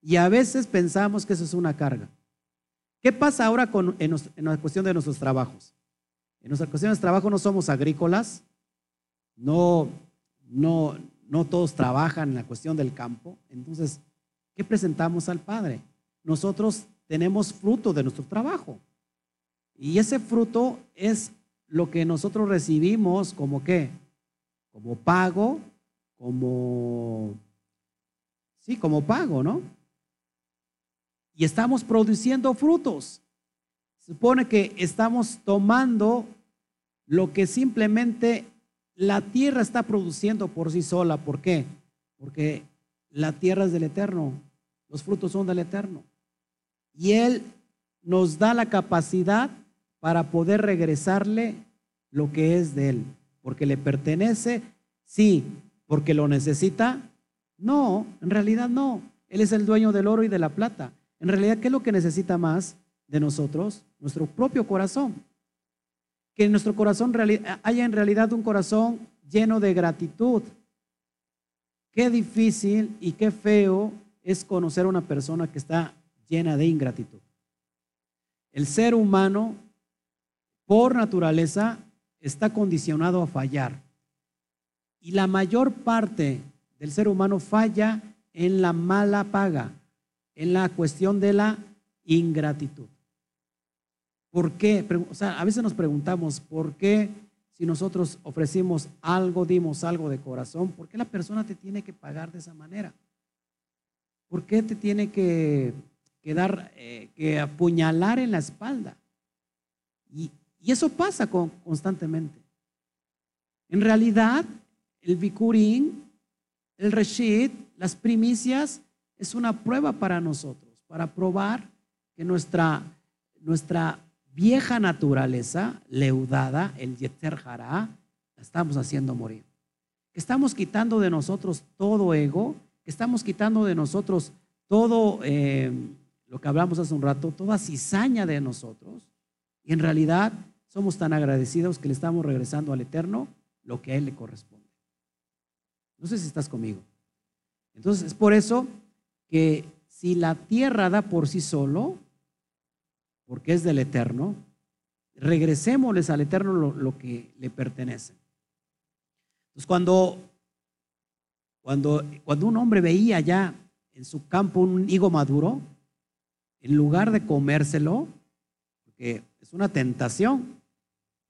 Y a veces pensamos que eso es una carga. ¿Qué pasa ahora con, en, la cuestión de nuestros trabajos? En nuestra cuestión de trabajo no somos agrícolas, no, no, no todos trabajan en la cuestión del campo. Entonces, ¿qué presentamos al Padre? Nosotros tenemos fruto de nuestro trabajo. Y ese fruto es lo que nosotros recibimos como qué? Como pago, como, sí, como pago, ¿no? y estamos produciendo frutos. Supone que estamos tomando lo que simplemente la tierra está produciendo por sí sola. ¿Por qué? Porque la tierra es del Eterno, los frutos son del Eterno. Y Él nos da la capacidad para poder regresarle lo que es de Él. Porque le pertenece, sí, porque lo necesita. No, en realidad no. Él es el dueño del oro y de la plata. En realidad, ¿qué es lo que necesita más de nosotros? Nuestro propio corazón. Que en nuestro corazón haya en realidad un corazón lleno de gratitud. Qué difícil y qué feo es conocer a una persona que está llena de ingratitud. El ser humano, por naturaleza, está condicionado a fallar. Y la mayor parte del ser humano falla en la mala paga en la cuestión de la ingratitud. ¿Por qué? O sea, a veces nos preguntamos, ¿por qué si nosotros ofrecimos algo, dimos algo de corazón, por qué la persona te tiene que pagar de esa manera? ¿Por qué te tiene que, dar, eh, que apuñalar en la espalda? Y, eso pasa constantemente. En realidad, el bikurín, el reshit, las primicias, es una prueba para nosotros, para probar que nuestra, nuestra vieja naturaleza leudada, el Yeter Hará, la estamos haciendo morir. Estamos quitando de nosotros todo ego, estamos quitando de nosotros todo eh, lo que hablamos hace un rato, toda cizaña de nosotros. Y en realidad somos tan agradecidos que le estamos regresando al Eterno lo que a Él le corresponde. No sé si estás conmigo. Entonces, es por eso que si la tierra da por sí solo, porque es del Eterno, regresémosles al Eterno lo, que le pertenece. Entonces, cuando, cuando, cuando un hombre veía ya en su campo un higo maduro, en lugar de comérselo, porque es una tentación,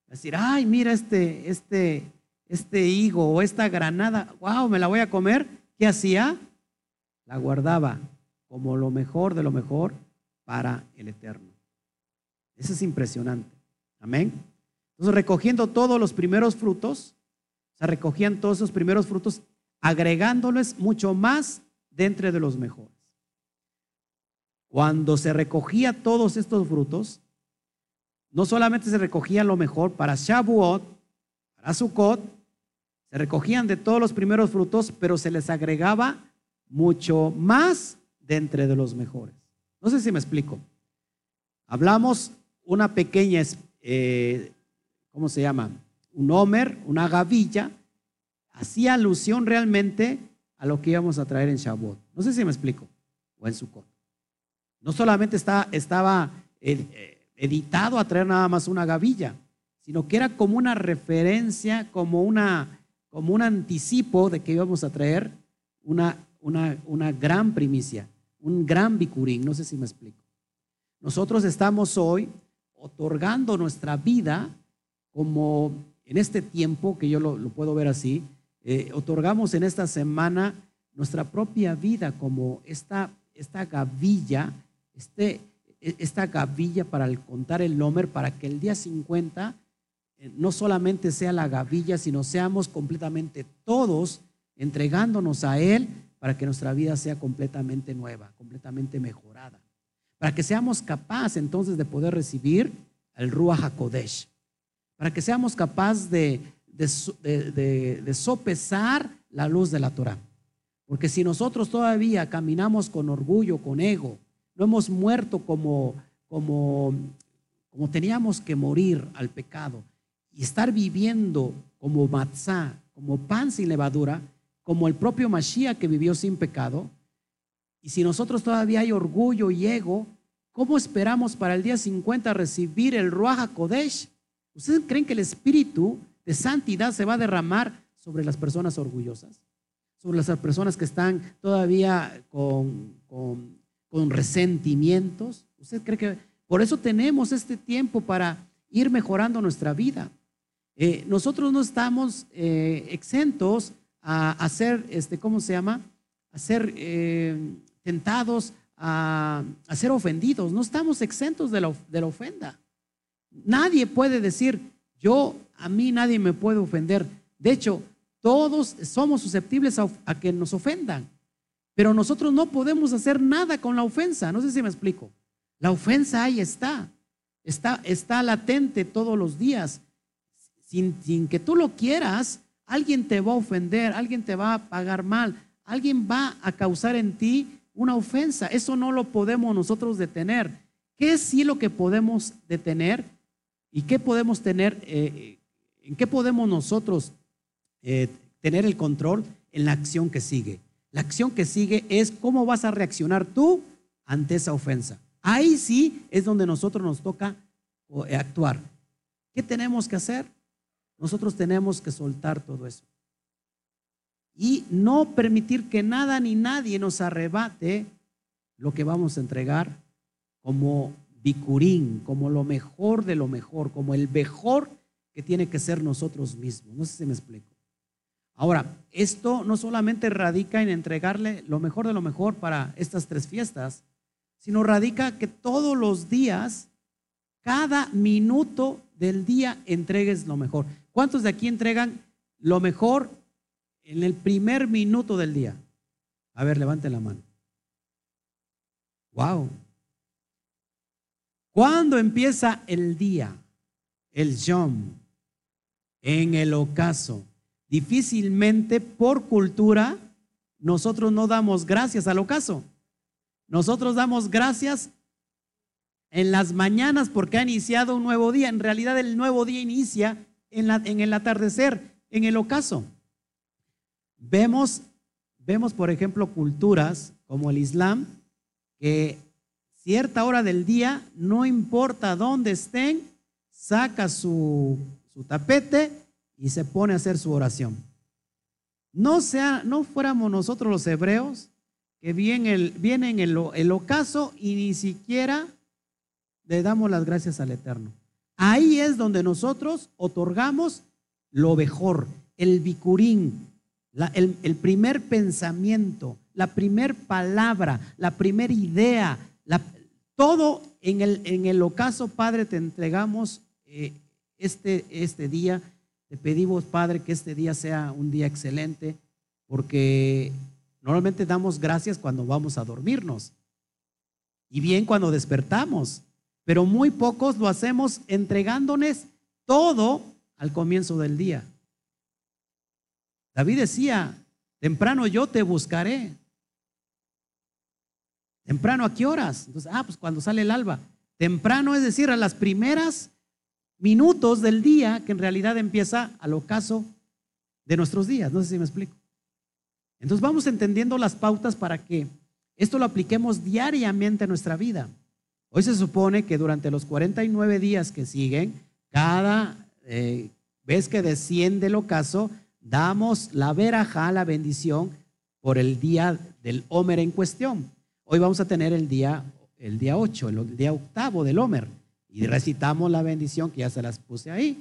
decir, ay, mira este, este, este higo o esta granada, wow, me la voy a comer, ¿qué hacía? la guardaba como lo mejor de lo mejor para el eterno. Eso es impresionante. Amén. Entonces, recogiendo todos los primeros frutos, o sea, recogían todos esos primeros frutos, agregándoles mucho más dentro de los mejores. Cuando se recogía todos estos frutos, no solamente se recogía lo mejor para Shavuot, para Sukkot, se recogían de todos los primeros frutos, pero se les agregaba mucho más de entre de los mejores. No sé si me explico. Hablamos una pequeña, eh, ¿cómo se llama? Un homer, una gavilla, hacía alusión realmente a lo que íbamos a traer en Shavuot. No sé si me explico. O en Sukkot. No solamente está, estaba eh, editado a traer nada más una gavilla, sino que era como una referencia, como, una, como un anticipo de que íbamos a traer una una, gran primicia, un gran bicurín, no sé si me explico. Nosotros estamos hoy otorgando nuestra vida como en este tiempo, que yo lo, puedo ver así, eh, otorgamos en esta semana nuestra propia vida como esta, esta gavilla, este, e, esta gavilla para contar el Lomer, para que el día 50 eh, no solamente sea la gavilla, sino seamos completamente todos entregándonos a Él para que nuestra vida sea completamente nueva, completamente mejorada. Para que seamos capaces entonces de poder recibir el Ruach HaKodesh. Para que seamos capaces de, de, sopesar la luz de la Torah. Porque si nosotros todavía caminamos con orgullo, con ego, no hemos muerto como, como, como teníamos que morir al pecado y estar viviendo como matzá, como pan sin levadura, como el propio Mashiach que vivió sin pecado, y si nosotros todavía hay orgullo y ego, ¿cómo esperamos para el día 50 recibir el Ruach Kodesh? ¿Ustedes creen que el espíritu de santidad se va a derramar sobre las personas orgullosas? Sobre las personas que están todavía con, con, resentimientos. ¿Usted cree que por eso tenemos este tiempo para ir mejorando nuestra vida? Eh, nosotros no estamos eh, exentos a, hacer, este, ¿cómo se llama? A ser eh, tentados, a, ser ofendidos. No estamos exentos de la, de la ofenda. Nadie puede decir, yo, a mí nadie me puede ofender. De hecho, todos somos susceptibles a, a, que nos ofendan, pero nosotros no podemos hacer nada con la ofensa. No sé si me explico. La ofensa ahí está, está, está latente todos los días. Sin, que tú lo quieras, alguien te va a ofender, alguien te va a pagar mal, alguien va a causar en ti una ofensa. Eso no lo podemos nosotros detener. ¿Qué sí lo que podemos detener? ¿Y qué podemos tener? Eh, ¿En qué podemos nosotros eh, tener el control? En la acción que sigue. La acción que sigue es cómo vas a reaccionar tú ante esa ofensa. Ahí sí es donde nosotros nos toca eh, actuar. ¿Qué tenemos que hacer? Nosotros tenemos que soltar todo eso. Y no permitir que nada ni nadie nos arrebate lo que vamos a entregar como bicurín, como lo mejor de lo mejor, como el mejor que tiene que ser nosotros mismos. No sé si me explico. Ahora, esto no solamente radica en entregarle lo mejor de lo mejor para estas tres fiestas, sino radica que todos los días, cada minuto del día entregues lo mejor. ¿Cuántos de aquí entregan lo mejor en el primer minuto del día? A ver, levante la mano. Wow. ¿Cuándo empieza el día? El Yom. En el ocaso. Difícilmente por cultura nosotros no damos gracias al ocaso. Nosotros damos gracias en las mañanas porque ha iniciado un nuevo día. En realidad el nuevo día inicia en, el atardecer, en el ocaso. Vemos, vemos, por ejemplo, culturas como el Islam, que cierta hora del día, no importa dónde estén, saca su, tapete y se pone a hacer su oración. No, sea, no fuéramos nosotros los hebreos que vienen el, vienen el ocaso y ni siquiera le damos las gracias al Eterno. Ahí es donde nosotros otorgamos lo mejor, el bicurín, el, primer pensamiento, la primer palabra, la primera idea, todo en el, en el ocaso, Padre, te entregamos eh, este, este día. Te pedimos, Padre, que este día sea un día excelente, porque normalmente damos gracias cuando vamos a dormirnos y bien cuando despertamos pero muy pocos lo hacemos entregándonos todo al comienzo del día. David decía, temprano yo te buscaré. Temprano, ¿a qué horas? Entonces, ah, pues cuando sale el alba. Temprano es decir, a las primeras minutos del día, que en realidad empieza al ocaso de nuestros días. No sé si me explico. Entonces vamos entendiendo las pautas para que esto lo apliquemos diariamente a nuestra vida. Hoy se supone que durante los 49 días que siguen, cada eh, vez que desciende el ocaso, damos la veraja, la bendición, por el día del Homer en cuestión. Hoy vamos a tener el día, el día 8, el día octavo del Homer, y recitamos la bendición que ya se las puse ahí.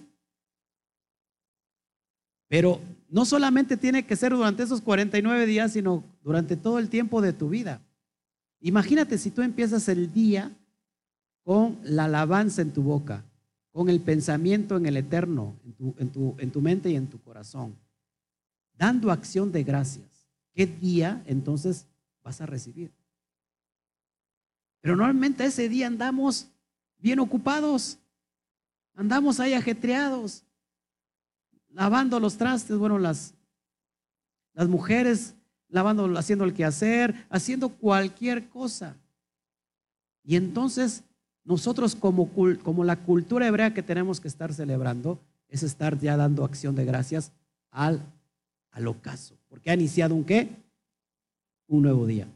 Pero no solamente tiene que ser durante esos 49 días, sino durante todo el tiempo de tu vida. Imagínate si tú empiezas el día con la alabanza en tu boca, con el pensamiento en el eterno, en tu, en tu, en tu mente y en tu corazón, dando acción de gracias. ¿Qué día entonces vas a recibir? Pero normalmente ese día andamos bien ocupados, andamos ahí ajetreados, lavando los trastes, bueno, las, las mujeres lavando, haciendo el quehacer, haciendo cualquier cosa. Y entonces nosotros como, como la cultura hebrea que tenemos que estar celebrando es estar ya dando acción de gracias al, ocaso, porque ha iniciado un qué? Un nuevo día.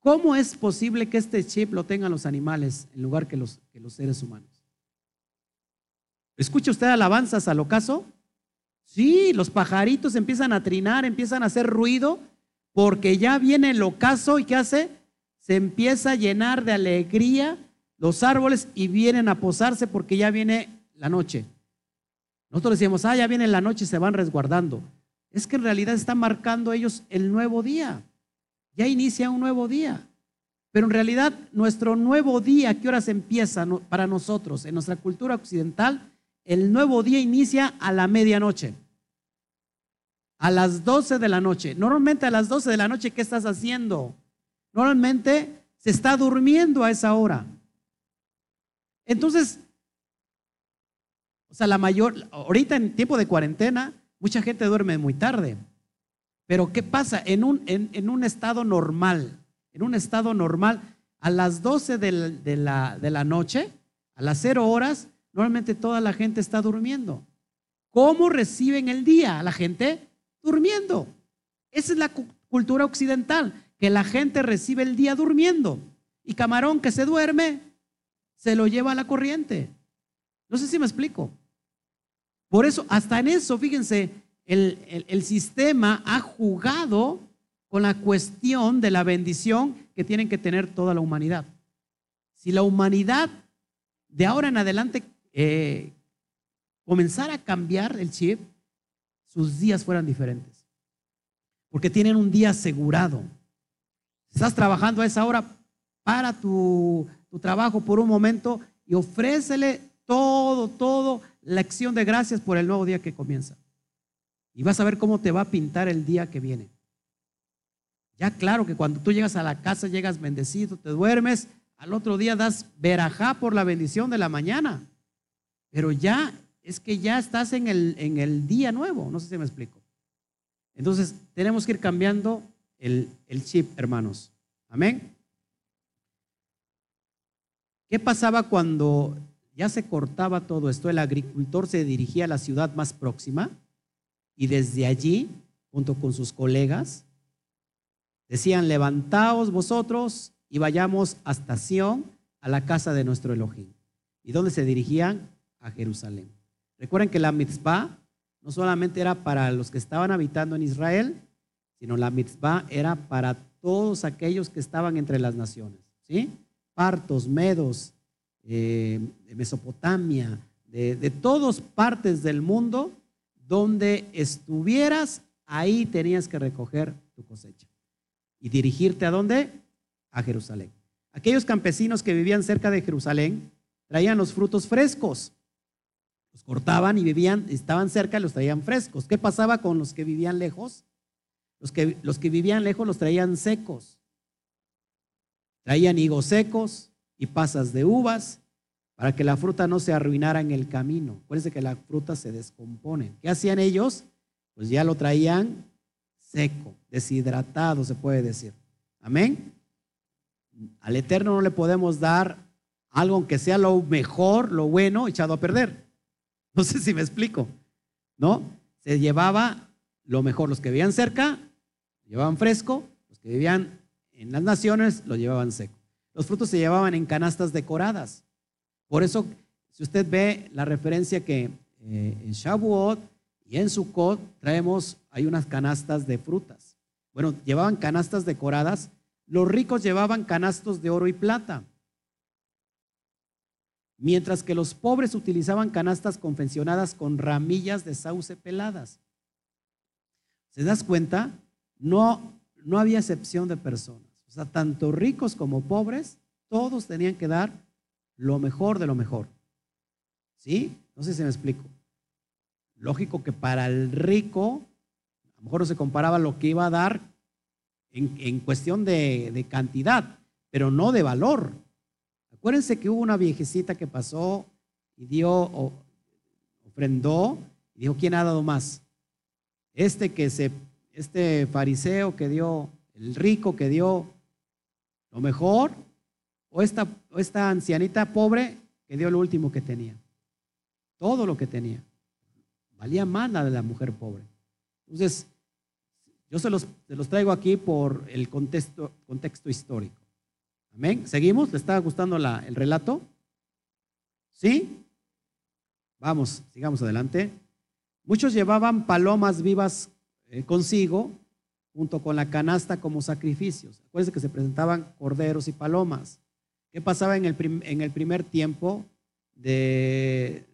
¿Cómo es posible que este chip lo tengan los animales en lugar que los, que los seres humanos? ¿Escucha usted alabanzas al ocaso? Sí, los pajaritos empiezan a trinar, empiezan a hacer ruido, porque ya viene el ocaso y ¿qué hace? Se empieza a llenar de alegría los árboles y vienen a posarse porque ya viene la noche. Nosotros decíamos, ah, ya viene la noche y se van resguardando. Es que en realidad están marcando ellos el nuevo día. Ya inicia un nuevo día. Pero en realidad nuestro nuevo día, ¿qué horas empieza para nosotros? En nuestra cultura occidental, el nuevo día inicia a la medianoche. A las 12 de la noche. Normalmente a las 12 de la noche, ¿qué estás haciendo? Normalmente se está durmiendo a esa hora. Entonces, o sea, la mayor, ahorita en tiempo de cuarentena, mucha gente duerme muy tarde. Pero ¿qué pasa? En un, en, un estado normal, en un estado normal, a las 12 de la, de la noche, a las 0 horas, normalmente toda la gente está durmiendo. ¿Cómo reciben el día? La gente durmiendo. Esa es la cultura occidental, que la gente recibe el día durmiendo. Y camarón que se duerme, se lo lleva a la corriente. No sé si me explico. Por eso, hasta en eso, fíjense, el, sistema ha jugado con la cuestión de la bendición que tienen que tener toda la humanidad. Si la humanidad de ahora en adelante eh, comenzara a cambiar el chip, sus días fueran diferentes. Porque tienen un día asegurado. Estás trabajando a esa hora para tu tu trabajo por un momento y ofrécele todo, todo la acción de gracias por el nuevo día que comienza. Y vas a ver cómo te va a pintar el día que viene. Ya claro que cuando tú llegas a la casa, llegas bendecido, te duermes, al otro día das verajá por la bendición de la mañana. Pero ya es que ya estás en el, en el día nuevo, no sé si me explico. Entonces tenemos que ir cambiando el, el chip, hermanos. Amén. ¿Qué pasaba cuando ya se cortaba todo esto? El agricultor se dirigía a la ciudad más próxima y desde allí, junto con sus colegas, decían, levantaos vosotros y vayamos hasta Sión, a la casa de nuestro Elohim. ¿Y dónde se dirigían? A Jerusalén. Recuerden que la mitzvah no solamente era para los que estaban habitando en Israel, sino la mitzvah era para todos aquellos que estaban entre las naciones. ¿Sí? Partos, medos, eh, de Mesopotamia, de, de todas partes del mundo, donde estuvieras, ahí tenías que recoger tu cosecha. ¿Y dirigirte a dónde? A Jerusalén. Aquellos campesinos que vivían cerca de Jerusalén traían los frutos frescos. Los cortaban y vivían, estaban cerca y los traían frescos. ¿Qué pasaba con los que vivían lejos? Los que, los que vivían lejos los traían secos. Traían higos secos y pasas de uvas para que la fruta no se arruinara en el camino. Acuérdense que la fruta se descompone. ¿Qué hacían ellos? Pues ya lo traían seco, deshidratado, se puede decir. Amén. Al Eterno no le podemos dar algo aunque sea lo mejor, lo bueno, echado a perder. [laughs] No sé si me explico. ¿No? Se llevaba lo mejor. Los que vivían cerca, llevaban fresco. Los que vivían en las naciones lo llevaban seco. Los frutos se llevaban en canastas decoradas. Por eso, si usted ve la referencia que eh, en Shavuot y en Sukkot traemos, hay unas canastas de frutas. Bueno, llevaban canastas decoradas. Los ricos llevaban canastos de oro y plata. Mientras que los pobres utilizaban canastas confeccionadas con ramillas de sauce peladas. ¿Se das cuenta? No, no había excepción de personas. O sea, tanto ricos como pobres, todos tenían que dar lo mejor de lo mejor. ¿Sí? No sé si me explico. Lógico que para el rico, a lo mejor no se comparaba lo que iba a dar en, cuestión de, cantidad, pero no de valor. Acuérdense que hubo una viejecita que pasó y dio, ofrendó, y dijo, ¿quién ha dado más? Este que se, este fariseo que dio, el rico que dio lo mejor, o esta, o esta ancianita pobre que dio lo último que tenía. Todo lo que tenía. Valía más de la mujer pobre. Entonces, yo se los, los traigo aquí por el contexto, contexto histórico. Amén. ¿Seguimos? ¿Le está gustando la, el relato? ¿Sí? Vamos, sigamos adelante. Muchos llevaban palomas vivas eh, consigo, junto con la canasta como sacrificios. Acuérdense que se presentaban corderos y palomas. ¿Qué pasaba en el, primer tiempo de,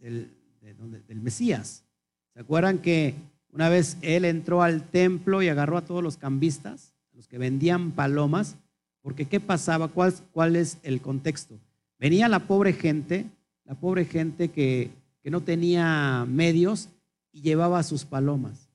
del, del Mesías? ¿Se acuerdan que una vez él entró al templo y agarró a todos los cambistas, los que vendían palomas? Porque ¿qué pasaba? ¿Cuál, cuál es el contexto? Venía la pobre gente, la pobre gente que, que no tenía medios y llevaba sus palomas.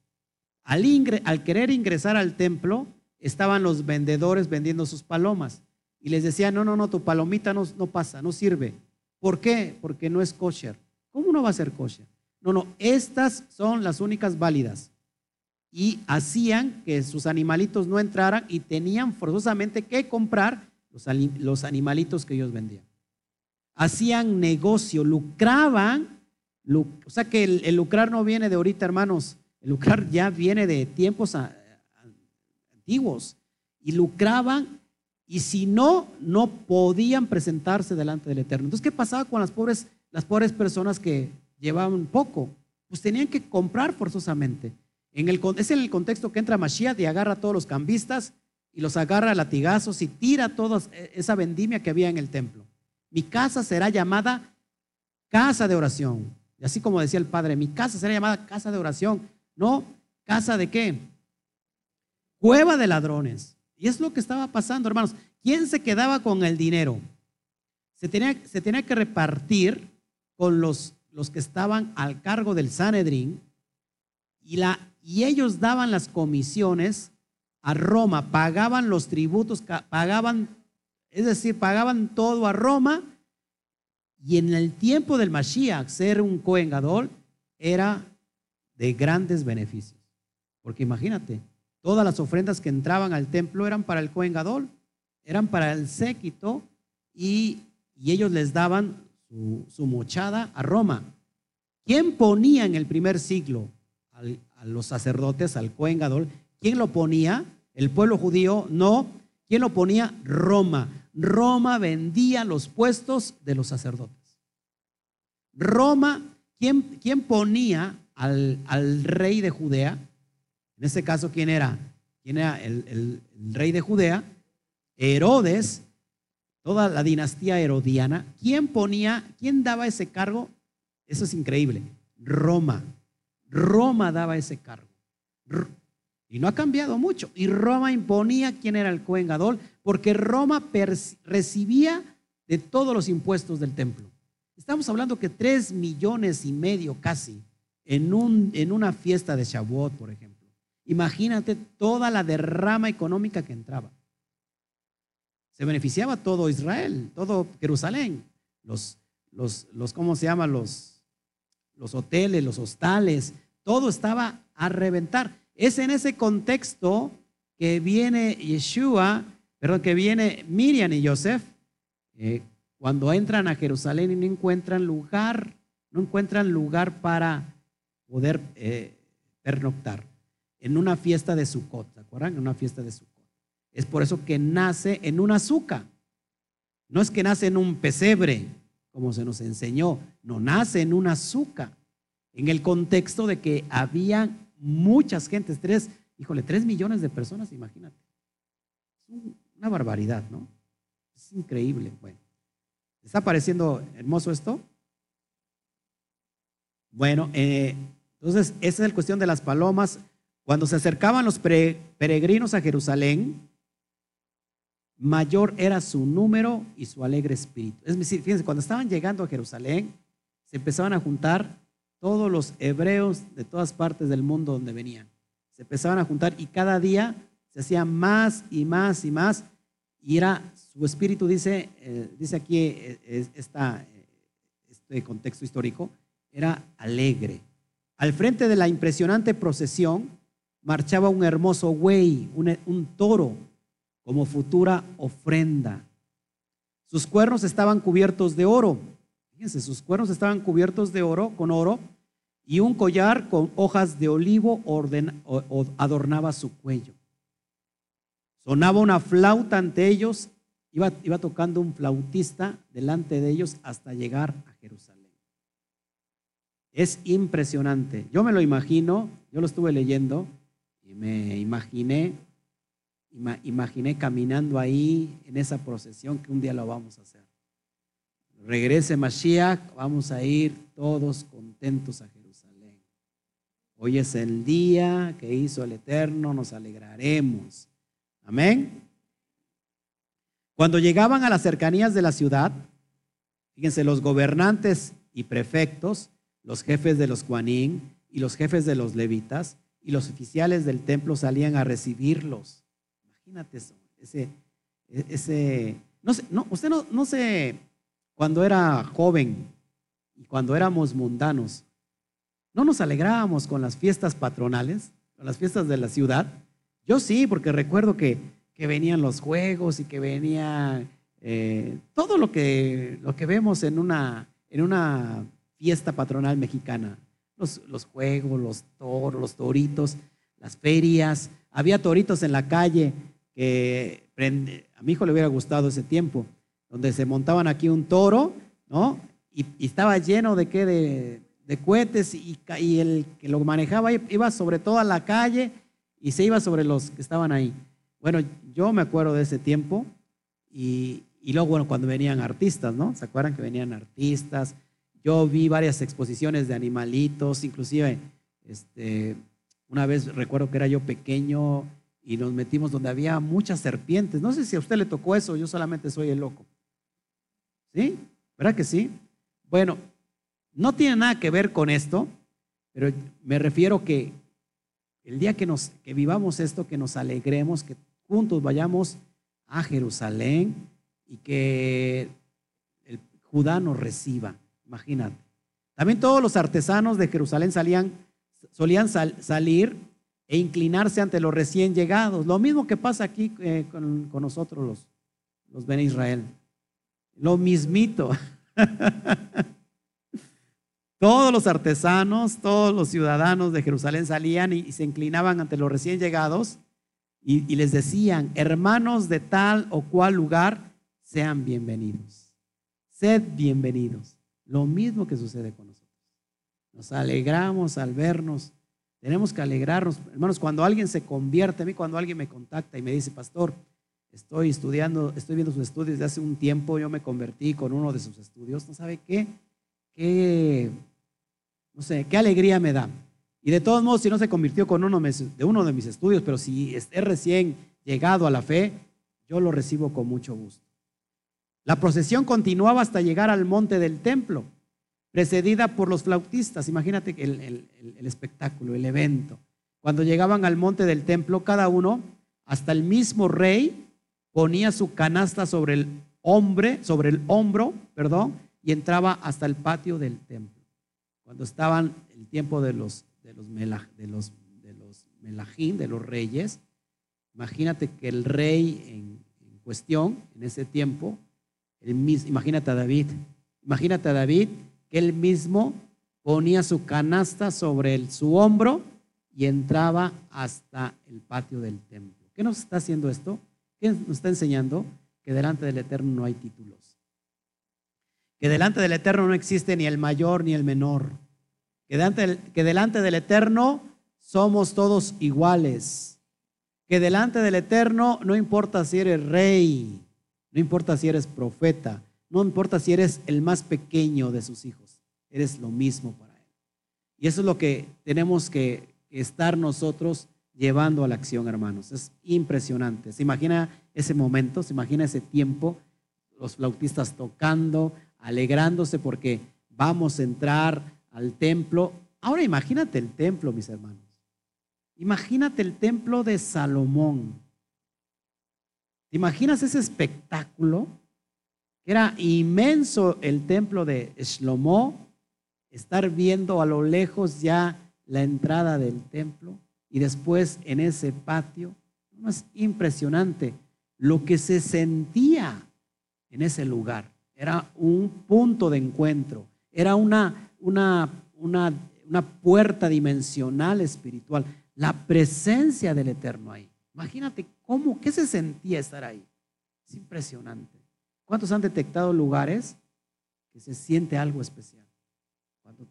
Al, querer ingresar al templo, estaban los vendedores vendiendo sus palomas y les decía, no, no, no, tu palomita no, no pasa, no sirve. ¿Por qué? Porque no es kosher. ¿Cómo no va a ser kosher? No, no, estas son las únicas válidas. Y hacían que sus animalitos no entraran y tenían forzosamente que comprar los, los animalitos que ellos vendían. Hacían negocio, lucraban. o sea que el, el, lucrar no viene de ahorita, hermanos. El lucrar ya viene de tiempos antiguos. Y lucraban y si no, no podían presentarse delante del Eterno. Entonces, ¿qué pasaba con las pobres, las pobres personas que llevaban poco? Pues tenían que comprar forzosamente. En el, es en el contexto que entra Mashiach y agarra a todos los cambistas y los agarra a latigazos y tira toda e, esa vendimia que había en el templo. Mi casa será llamada casa de oración. Y así como decía el Padre, mi casa será llamada casa de oración. No, casa de qué? Cueva de ladrones. Y es lo que estaba pasando, hermanos. ¿Quién se quedaba con el dinero? Se tenía, que repartir con los, los que estaban al cargo del Sanedrín y, la, y ellos daban las comisiones a Roma, pagaban los tributos, pagaban, es decir, pagaban todo a Roma. Y en el tiempo del Mashiach, ser un Cohen era de grandes beneficios. Porque imagínate, Todas las ofrendas que entraban al templo eran para el Cohen Gadol, eran para el séquito y, ellos les daban su, mochada a Roma. ¿Quién ponía en el primer siglo a los sacerdotes, al Cohen Gadol? ¿Quién lo ponía? ¿El pueblo judío? No. ¿Quién lo ponía? Roma. Roma vendía los puestos de los sacerdotes. Roma, ¿quién, quién ponía al, al rey de Judea? En este caso, ¿quién era? ¿Quién era el, rey de Judea? Herodes, toda la dinastía herodiana. ¿Quién ponía, quién daba ese cargo? Eso es increíble. Roma. Roma daba ese cargo. Y no ha cambiado mucho. Y Roma imponía quién era el Cohen Gadol, porque Roma recibía de todos los impuestos del templo. Estamos hablando que tres millones y medio casi en, un, en una fiesta de Shavuot, por ejemplo. Imagínate toda la derrama económica que entraba. Se beneficiaba todo Israel, todo Jerusalén, los, los, los ¿cómo se llama? Los, los hoteles, los hostales, todo estaba a reventar. Es en ese contexto que viene Yeshua, perdón, que viene Miriam y Joseph, eh, cuando entran a Jerusalén y no encuentran lugar, no encuentran lugar para poder eh, pernoctar en una fiesta de Sukkot, ¿se acuerdan? En una fiesta de Sukkot. Es por eso que nace en un azúcar. No es que nace en un pesebre, como se nos enseñó, no, nace en un azúcar. En el contexto de que había muchas gentes, tres, híjole, tres millones de personas, imagínate. Es una barbaridad, ¿no? Es increíble. Bueno, ¿está pareciendo hermoso esto? Bueno, eh, entonces, esa es la cuestión de las palomas. Cuando se acercaban los peregrinos a Jerusalén, mayor era su número y su alegre espíritu. Es decir, fíjense, cuando estaban llegando a Jerusalén, se empezaban a juntar todos los hebreos de todas partes del mundo donde venían. Se empezaban a juntar y cada día se hacía más y más y más. Y era, su espíritu dice, eh, dice aquí eh, eh, este contexto histórico, era alegre. Al frente de la impresionante procesión marchaba un hermoso güey, un, toro, como futura ofrenda. Sus cuernos estaban cubiertos de oro. Fíjense, sus cuernos estaban cubiertos de oro, con oro, y un collar con hojas de olivo adornaba su cuello. Sonaba una flauta ante ellos, iba tocando un flautista delante de ellos hasta llegar a Jerusalén. Es impresionante. Yo me lo imagino, yo lo estuve leyendo y me imaginé, imaginé caminando ahí en esa procesión que un día lo vamos a hacer. Regrese Mashiach, vamos a ir todos contentos a Jerusalén. Hoy es el día que hizo el Eterno, nos alegraremos. Amén. Cuando llegaban a las cercanías de la ciudad, fíjense, los gobernantes y prefectos los jefes de los Juanín y los jefes de los levitas y los oficiales del templo salían a recibirlos. Imagínate eso, ese, ese, no sé, no, usted no, no sé, cuando era joven y cuando éramos mundanos, ¿no nos alegrábamos con las fiestas patronales, con las fiestas de la ciudad? Yo sí, porque recuerdo que, que venían los juegos y que venía eh, todo lo que, lo que vemos en una, en una fiesta patronal mexicana. Los, juegos, los toros, los toritos, las ferias. Había toritos en la calle que a mi hijo le hubiera gustado ese tiempo, donde se montaban aquí un toro, ¿no? Y, estaba lleno de qué, de, de cohetes y, y, el que lo manejaba iba sobre toda la calle y se iba sobre los que estaban ahí. Bueno, yo me acuerdo de ese tiempo y, y luego, bueno, cuando venían artistas, ¿no? ¿Se acuerdan que venían artistas? Yo vi varias exposiciones de animalitos, inclusive este, una vez recuerdo que era yo pequeño y nos metimos donde había muchas serpientes. No sé si a usted le tocó eso, yo solamente soy el loco. ¿Sí? ¿Verdad que sí? Bueno, no tiene nada que ver con esto, pero me refiero que el día que, nos, que vivamos esto, que nos alegremos, que juntos vayamos a Jerusalén y que el Judá nos reciba. Imagínate. También todos los artesanos de Jerusalén solían salir e inclinarse ante los recién llegados. Lo mismo que pasa aquí eh, con, nosotros los, los Ben Israel. Lo mismito. [laughs] todos los artesanos, todos los ciudadanos de Jerusalén salían y, se inclinaban ante los recién llegados y, y les decían, hermanos de tal o cual lugar, sean bienvenidos. Sed bienvenidos. Lo mismo que sucede con nosotros. Nos alegramos al vernos. Tenemos que alegrarnos. Hermanos, cuando alguien se convierte, a mí cuando alguien me contacta y me dice, pastor, estoy estudiando, estoy viendo sus estudios de hace un tiempo, yo me convertí con uno de sus estudios, ¿no sabe qué? Qué, no sé, qué alegría me da. Y de todos modos, si no se convirtió con uno de uno de mis estudios, pero si es recién llegado a la fe, yo lo recibo con mucho gusto. La procesión continuaba hasta llegar al monte del templo, precedida por los flautistas. Imagínate el, el, espectáculo, el evento. Cuando llegaban al monte del templo, cada uno, hasta el mismo rey, ponía su canasta sobre el hombre, sobre el hombro, perdón, y entraba hasta el patio del templo. Cuando estaban el tiempo de los de los, melajín, de los reyes, imagínate que el rey en cuestión, en ese tiempo, imagínate a David, imagínate a David que él mismo ponía su canasta sobre su hombro y entraba hasta el patio del templo. ¿Qué nos está haciendo esto? ¿Qué nos está enseñando? Que delante del Eterno no hay títulos. Que delante del Eterno no existe ni el mayor ni el menor. Que delante que delante del Eterno somos todos iguales. Que delante del Eterno no importa si eres rey, no importa si eres profeta, no importa si eres el más pequeño de sus hijos, eres lo mismo para Él. Y eso es lo que tenemos que estar nosotros llevando a la acción, hermanos. Es impresionante. ¿Se imagina ese momento? ¿Se imagina ese tiempo? Los flautistas tocando, alegrándose porque vamos a entrar al templo. Ahora imagínate el templo, mis hermanos. Imagínate el templo de Salomón. ¿Te imaginas ese espectáculo? Era inmenso el templo de Shlomo, estar viendo a lo lejos ya la entrada del templo y después en ese patio. Es impresionante lo que se sentía en ese lugar. Era un punto de encuentro, era una, una, una, una puerta dimensional espiritual, la presencia del Eterno ahí. Imagínate cómo, qué se sentía estar ahí. Es impresionante. ¿Cuántos han detectado lugares que se siente algo especial? Cuando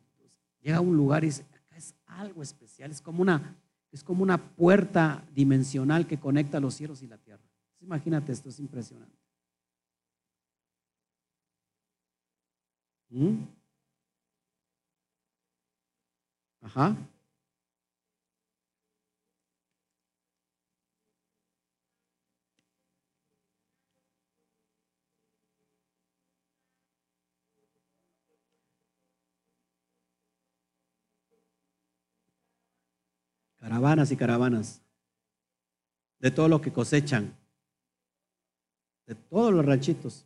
llega a un lugar y dice, acá es algo especial, es como una, es como una puerta dimensional que conecta los cielos y la tierra. Imagínate esto, es impresionante. ¿Mm? Ajá. Caravanas y caravanas. De todo lo que cosechan. De todos los ranchitos.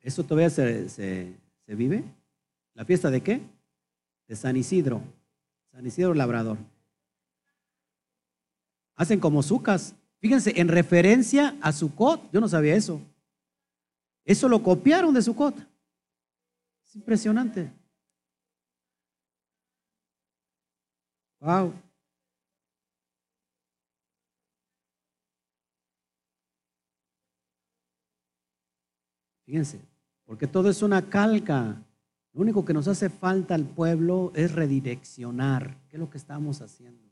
¿Eso todavía se, se, vive? ¿La fiesta de qué? De San Isidro. San Isidro Labrador. Hacen como sucas. Fíjense, en referencia a Sucot, yo no sabía eso. Eso lo copiaron de Sucot. Es impresionante. Wow. Fíjense, porque todo es una calca. Lo único que nos hace falta al pueblo es redireccionar, ¿Qué es lo que estamos haciendo.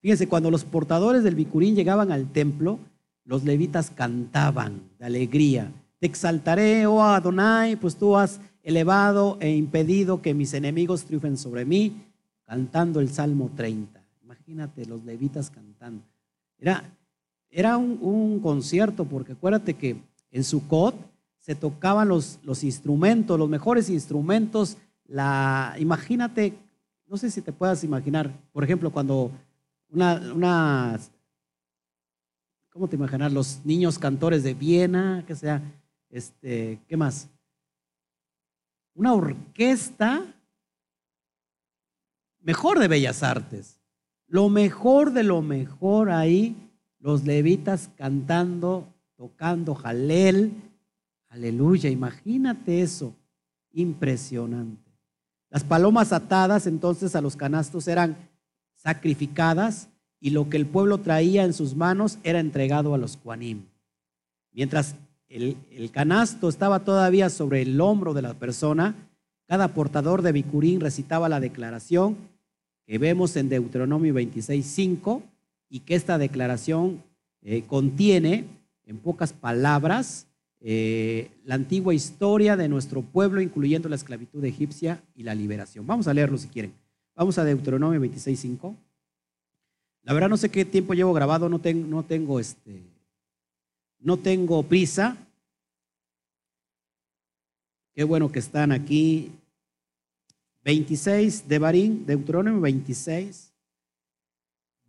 Fíjense, cuando los portadores del bicurín llegaban al templo, los levitas cantaban de alegría. Te exaltaré, oh Adonai, pues tú has elevado e impedido que mis enemigos triunfen sobre mí, cantando el Salmo 30. Imagínate los levitas cantando. Era, era un, concierto, porque acuérdate que en Sukkot se tocaban los, los instrumentos, los mejores instrumentos. La, imagínate, no sé si te puedas imaginar, por ejemplo, cuando una, una ¿cómo te imaginas? Los niños cantores de Viena, que sea, este, ¿qué más? Una orquesta mejor de bellas artes. Lo mejor de lo mejor ahí, los levitas cantando, tocando jalel. Aleluya, imagínate eso. Impresionante. Las palomas atadas entonces a los canastos eran sacrificadas y lo que el pueblo traía en sus manos era entregado a los cuanim. Mientras el, canasto estaba todavía sobre el hombro de la persona, cada portador de bicurín recitaba la declaración que vemos en Deuteronomio 26.5 y que esta declaración eh, contiene, en pocas palabras, eh, la antigua historia de nuestro pueblo, incluyendo la esclavitud egipcia y la liberación. Vamos a leerlo si quieren. Vamos a Deuteronomio 26.5. La verdad no sé qué tiempo llevo grabado, no, tengo, no tengo este, no tengo prisa. Qué bueno que están aquí. 26 de Barín, Deuteronomio 26,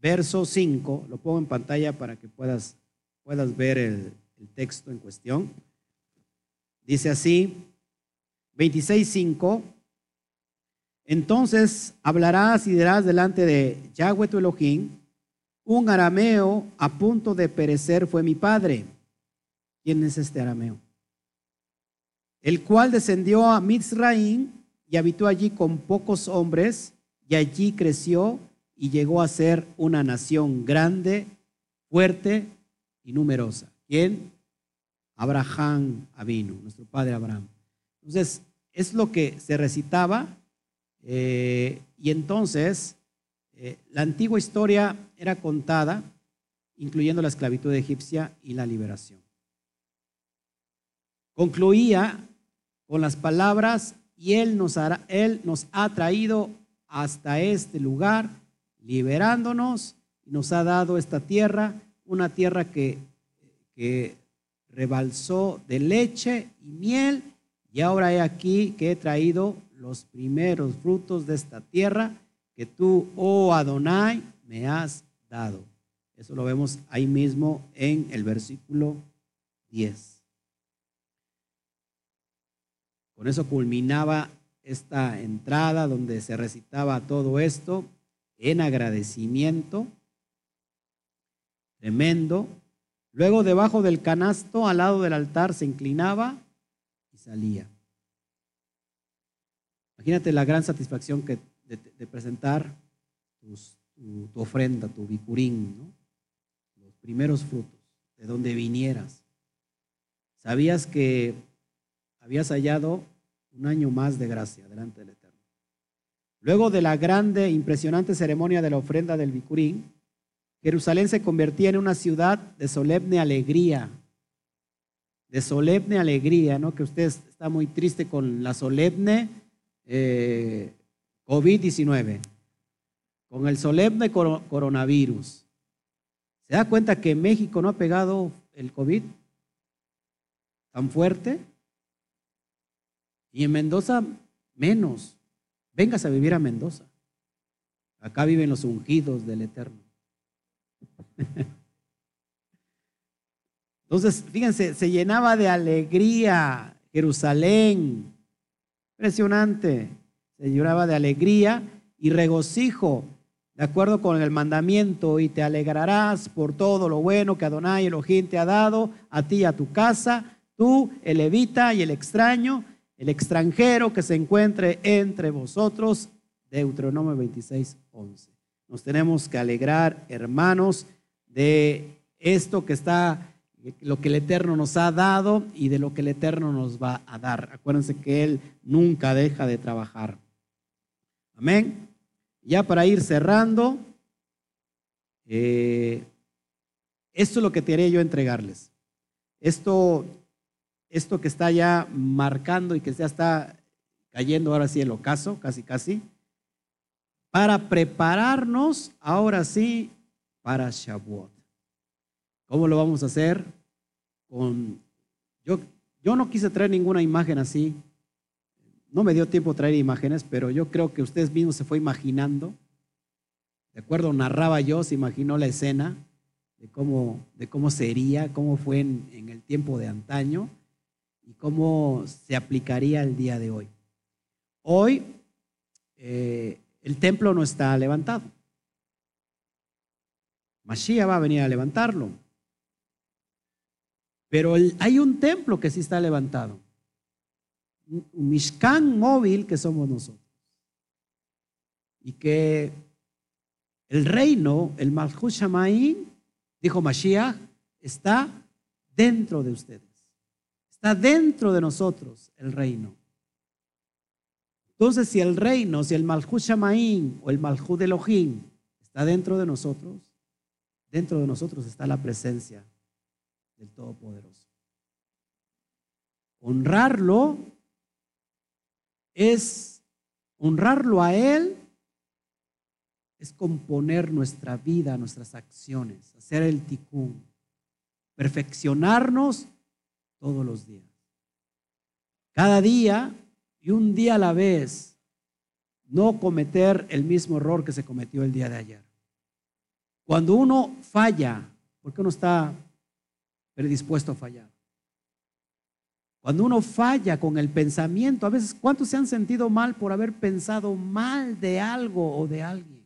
verso 5. Lo pongo en pantalla para que puedas, puedas ver el, el texto en cuestión. Dice así, 26, 5. Entonces hablarás y dirás delante de Yahweh tu Elohim, un arameo a punto de perecer fue mi padre ¿Quién es este arameo? El cual descendió a Mizraim y habitó allí con pocos hombres y allí creció y llegó a ser una nación grande, fuerte y numerosa. ¿Quién? Abraham Avino, nuestro padre Abraham. Entonces, es lo que se recitaba eh, y entonces eh, la antigua historia era contada, incluyendo la esclavitud egipcia y la liberación. Concluía con las palabras, y Él nos, hará, Él nos ha traído hasta este lugar, liberándonos, y nos ha dado esta tierra, una tierra que, que rebalsó de leche y miel, y ahora he aquí que he traído los primeros frutos de esta tierra que tú, oh Adonai, me has dado. Eso lo vemos ahí mismo en el versículo 10. Con eso culminaba esta entrada donde se recitaba todo esto en agradecimiento tremendo. Luego debajo del canasto, al lado del altar, se inclinaba y salía. Imagínate la gran satisfacción que, de, presentar tu, ofrenda, tu bicurín, los primeros frutos, de donde vinieras. Sabías que habías hallado un año más de gracia delante del Eterno. Luego de la grande, impresionante ceremonia de la ofrenda del bicurín, Jerusalén se convertía en una ciudad de solemne alegría, de solemne alegría, ¿no? Que usted está muy triste con la solemne eh, COVID-19, con el solemne coronavirus. ¿Se da cuenta que México no ha pegado el COVID tan fuerte? Y en Mendoza menos. Vengas a vivir a Mendoza. Acá viven los ungidos del Eterno. Entonces, fíjense, se llenaba de alegría Jerusalén, Impresionante. Se lloraba de alegría y regocijo, de acuerdo con el mandamiento, y te alegrarás por todo lo bueno que Adonai Elohim te ha dado, a ti y a tu casa, tú, el levita y el extraño, el extranjero que se encuentre entre vosotros. Deuteronomio 26, 11. Nos tenemos que alegrar, hermanos, de esto que está lo que el Eterno nos ha dado y de lo que el Eterno nos va a dar. Acuérdense que Él nunca deja de trabajar. Amén. Ya para ir cerrando, eh, esto es lo que quería yo entregarles. Esto, esto que está ya marcando y que ya está cayendo ahora sí el ocaso, casi casi, para prepararnos ahora sí para Shavuot. ¿Cómo lo vamos a hacer? Yo, yo no quise traer ninguna imagen así. No me dio tiempo traer imágenes, pero yo creo que ustedes mismos se fue imaginando. De acuerdo, narraba yo, se imaginó la escena de cómo, de cómo sería, cómo fue en, el tiempo de antaño y cómo se aplicaría el día de hoy. Hoy eh, el templo no está levantado. Mashiach va a venir a levantarlo. Pero hay un templo que sí está levantado. Un Mishkan móvil que somos nosotros. Y que el reino, el Malchut dijo Mashiach, está dentro de ustedes. Está dentro de nosotros el reino. Entonces, si el reino, si el Malchut Shamaim o el Malchut Elohim está dentro de nosotros, dentro de nosotros está la presencia del Todopoderoso. Honrarlo es, honrarlo a Él es componer nuestra vida, nuestras acciones, hacer el ticún, perfeccionarnos todos los días. Cada día y un día a la vez, no cometer el mismo error que se cometió el día de ayer. Cuando uno falla, porque uno está predispuesto a fallar. Cuando uno falla con el pensamiento, a veces, ¿cuántos se han sentido mal por haber pensado mal de algo o de alguien?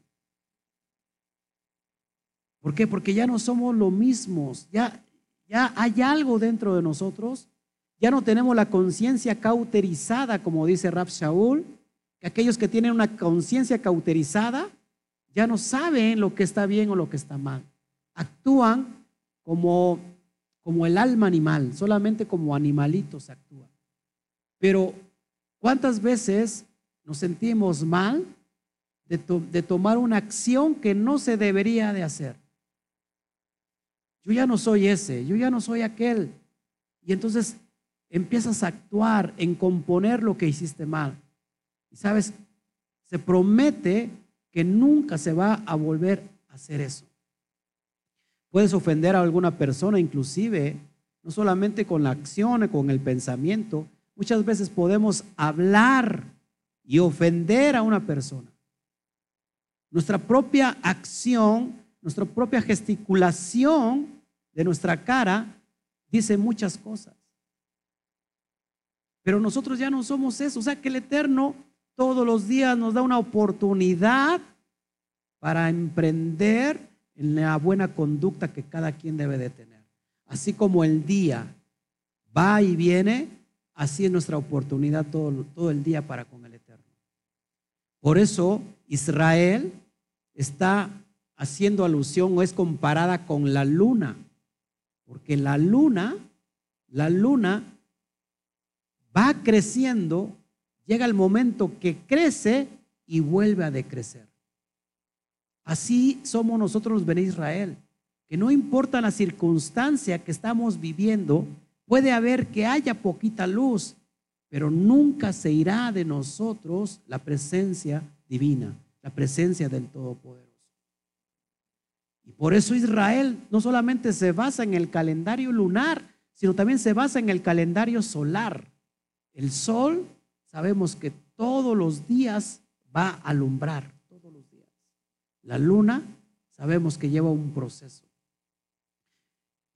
¿Por qué? Porque ya no somos lo mismos, ya, ya hay algo dentro de nosotros, ya no tenemos la conciencia cauterizada, como dice Rab Shaul, que aquellos que tienen una conciencia cauterizada ya no saben lo que está bien o lo que está mal. Actúan como como el alma animal, solamente como animalitos actúa. Pero, ¿cuántas veces nos sentimos mal de, de, tomar una acción que no se debería de hacer? Yo ya no soy ese, yo ya no soy aquel. Y entonces empiezas a actuar en componer lo que hiciste mal. Y sabes, se promete que nunca se va a volver a hacer eso. Puedes ofender a alguna persona, inclusive, no solamente con la acción, con el pensamiento. Muchas veces podemos hablar y ofender a una persona. Nuestra propia acción, nuestra propia gesticulación de nuestra cara dice muchas cosas. Pero nosotros ya no somos eso. O sea que el Eterno todos los días nos da una oportunidad para emprender en la buena conducta que cada quien debe de tener. Así como el día va y viene, así es nuestra oportunidad todo, todo el día para con el Eterno. Por eso Israel está haciendo alusión o es comparada con la luna, porque la luna, la luna va creciendo, llega el momento que crece y vuelve a decrecer. Así somos nosotros los Israel, que no importa la circunstancia que estamos viviendo, puede haber que haya poquita luz, pero nunca se irá de nosotros la presencia divina, la presencia del Todopoderoso. Y por eso Israel no solamente se basa en el calendario lunar, sino también se basa en el calendario solar. El sol, sabemos que todos los días va a alumbrar, todos los días. La luna, sabemos que lleva un proceso.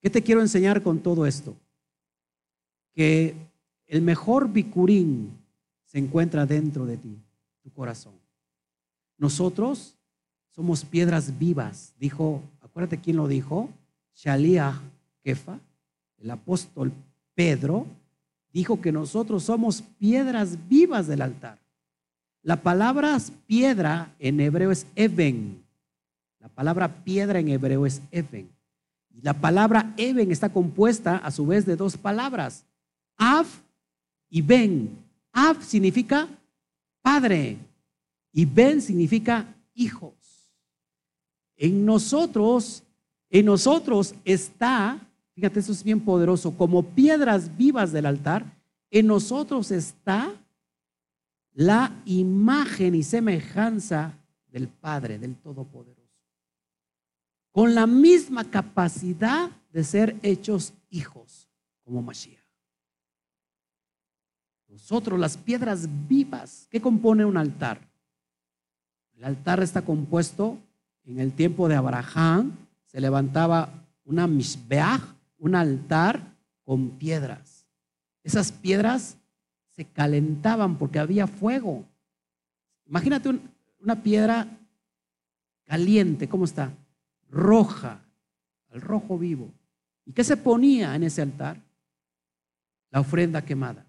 ¿Qué te quiero enseñar con todo esto? Que el mejor bicurín se encuentra dentro de ti, tu corazón. Nosotros somos piedras vivas, dijo, acuérdate quién lo dijo, Shalia Kefa, el apóstol Pedro, dijo que nosotros somos piedras vivas del altar. La palabra piedra en hebreo es even. La palabra piedra en hebreo es even. Y la palabra even está compuesta a su vez de dos palabras, av y ben. Av significa padre y ben significa hijos. En nosotros, en nosotros está Fíjate, eso es bien poderoso. Como piedras vivas del altar, en nosotros está la imagen y semejanza del Padre, del Todopoderoso. Con la misma capacidad de ser hechos hijos, como Mashiach. Nosotros, las piedras vivas, ¿qué compone un altar? El altar está compuesto en el tiempo de Abraham, se levantaba una misbeach, un altar con piedras. Esas piedras se calentaban porque había fuego. Imagínate una piedra caliente, ¿cómo está? Roja, al rojo vivo. ¿Y qué se ponía en ese altar? La ofrenda quemada.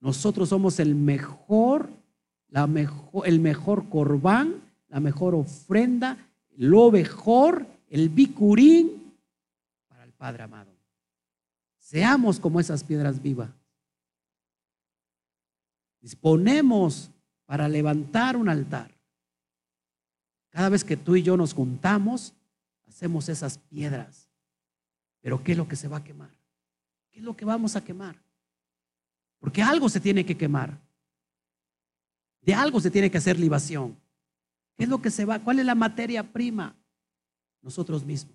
Nosotros somos el mejor, la mejor, el mejor corbán, la mejor ofrenda, lo mejor, el bicurín Padre amado. Seamos como esas piedras vivas. Disponemos para levantar un altar. Cada vez que tú y yo nos juntamos, hacemos esas piedras. Pero ¿qué es lo que se va a quemar? ¿Qué es lo que vamos a quemar? Porque algo se tiene que quemar. De algo se tiene que hacer libación. ¿Qué es lo que se va? ¿Cuál es la materia prima? Nosotros mismos.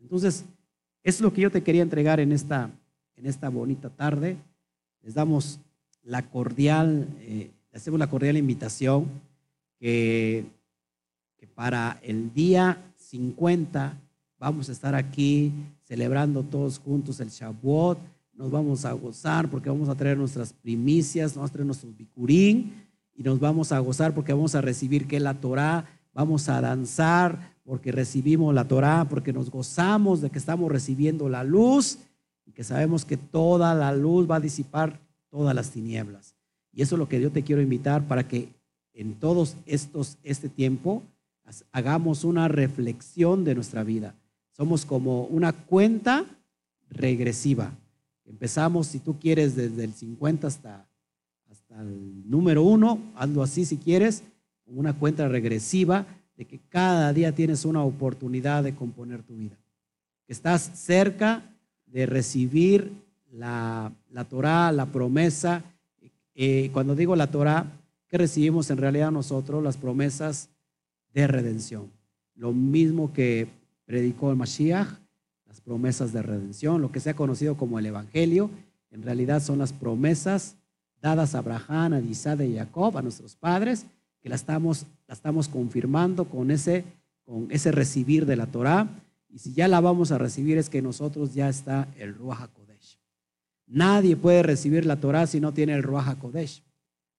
Entonces, es lo que yo te quería entregar en esta, en esta bonita tarde. Les damos la cordial, eh, hacemos la cordial invitación que, que para el día 50 vamos a estar aquí celebrando todos juntos el Shavuot. Nos vamos a gozar porque vamos a traer nuestras primicias, vamos a traer nuestros bicurín y nos vamos a gozar porque vamos a recibir que la Torah, vamos a danzar, porque recibimos la Torah, porque nos gozamos de que estamos recibiendo la luz y que sabemos que toda la luz va a disipar todas las tinieblas. Y eso es lo que yo te quiero invitar para que en todos estos este tiempo hagamos una reflexión de nuestra vida. Somos como una cuenta regresiva. Empezamos, si tú quieres, desde el 50 hasta, el número uno, hazlo así si quieres, una cuenta regresiva de que cada día tienes una oportunidad de componer tu vida. Estás cerca de recibir la, la Torah, la promesa. Eh, cuando digo la Torah, que recibimos en realidad nosotros las promesas de redención. Lo mismo que predicó el Mashiach, las promesas de redención, lo que se ha conocido como el Evangelio, en realidad son las promesas dadas a Abraham, a Isaac y Jacob, a nuestros padres, que la estamos, la estamos confirmando con ese, con ese recibir de la Torah. Y si ya la vamos a recibir es que nosotros ya está el Ruach HaKodesh. Nadie puede recibir la Torah si no tiene el Ruach HaKodesh.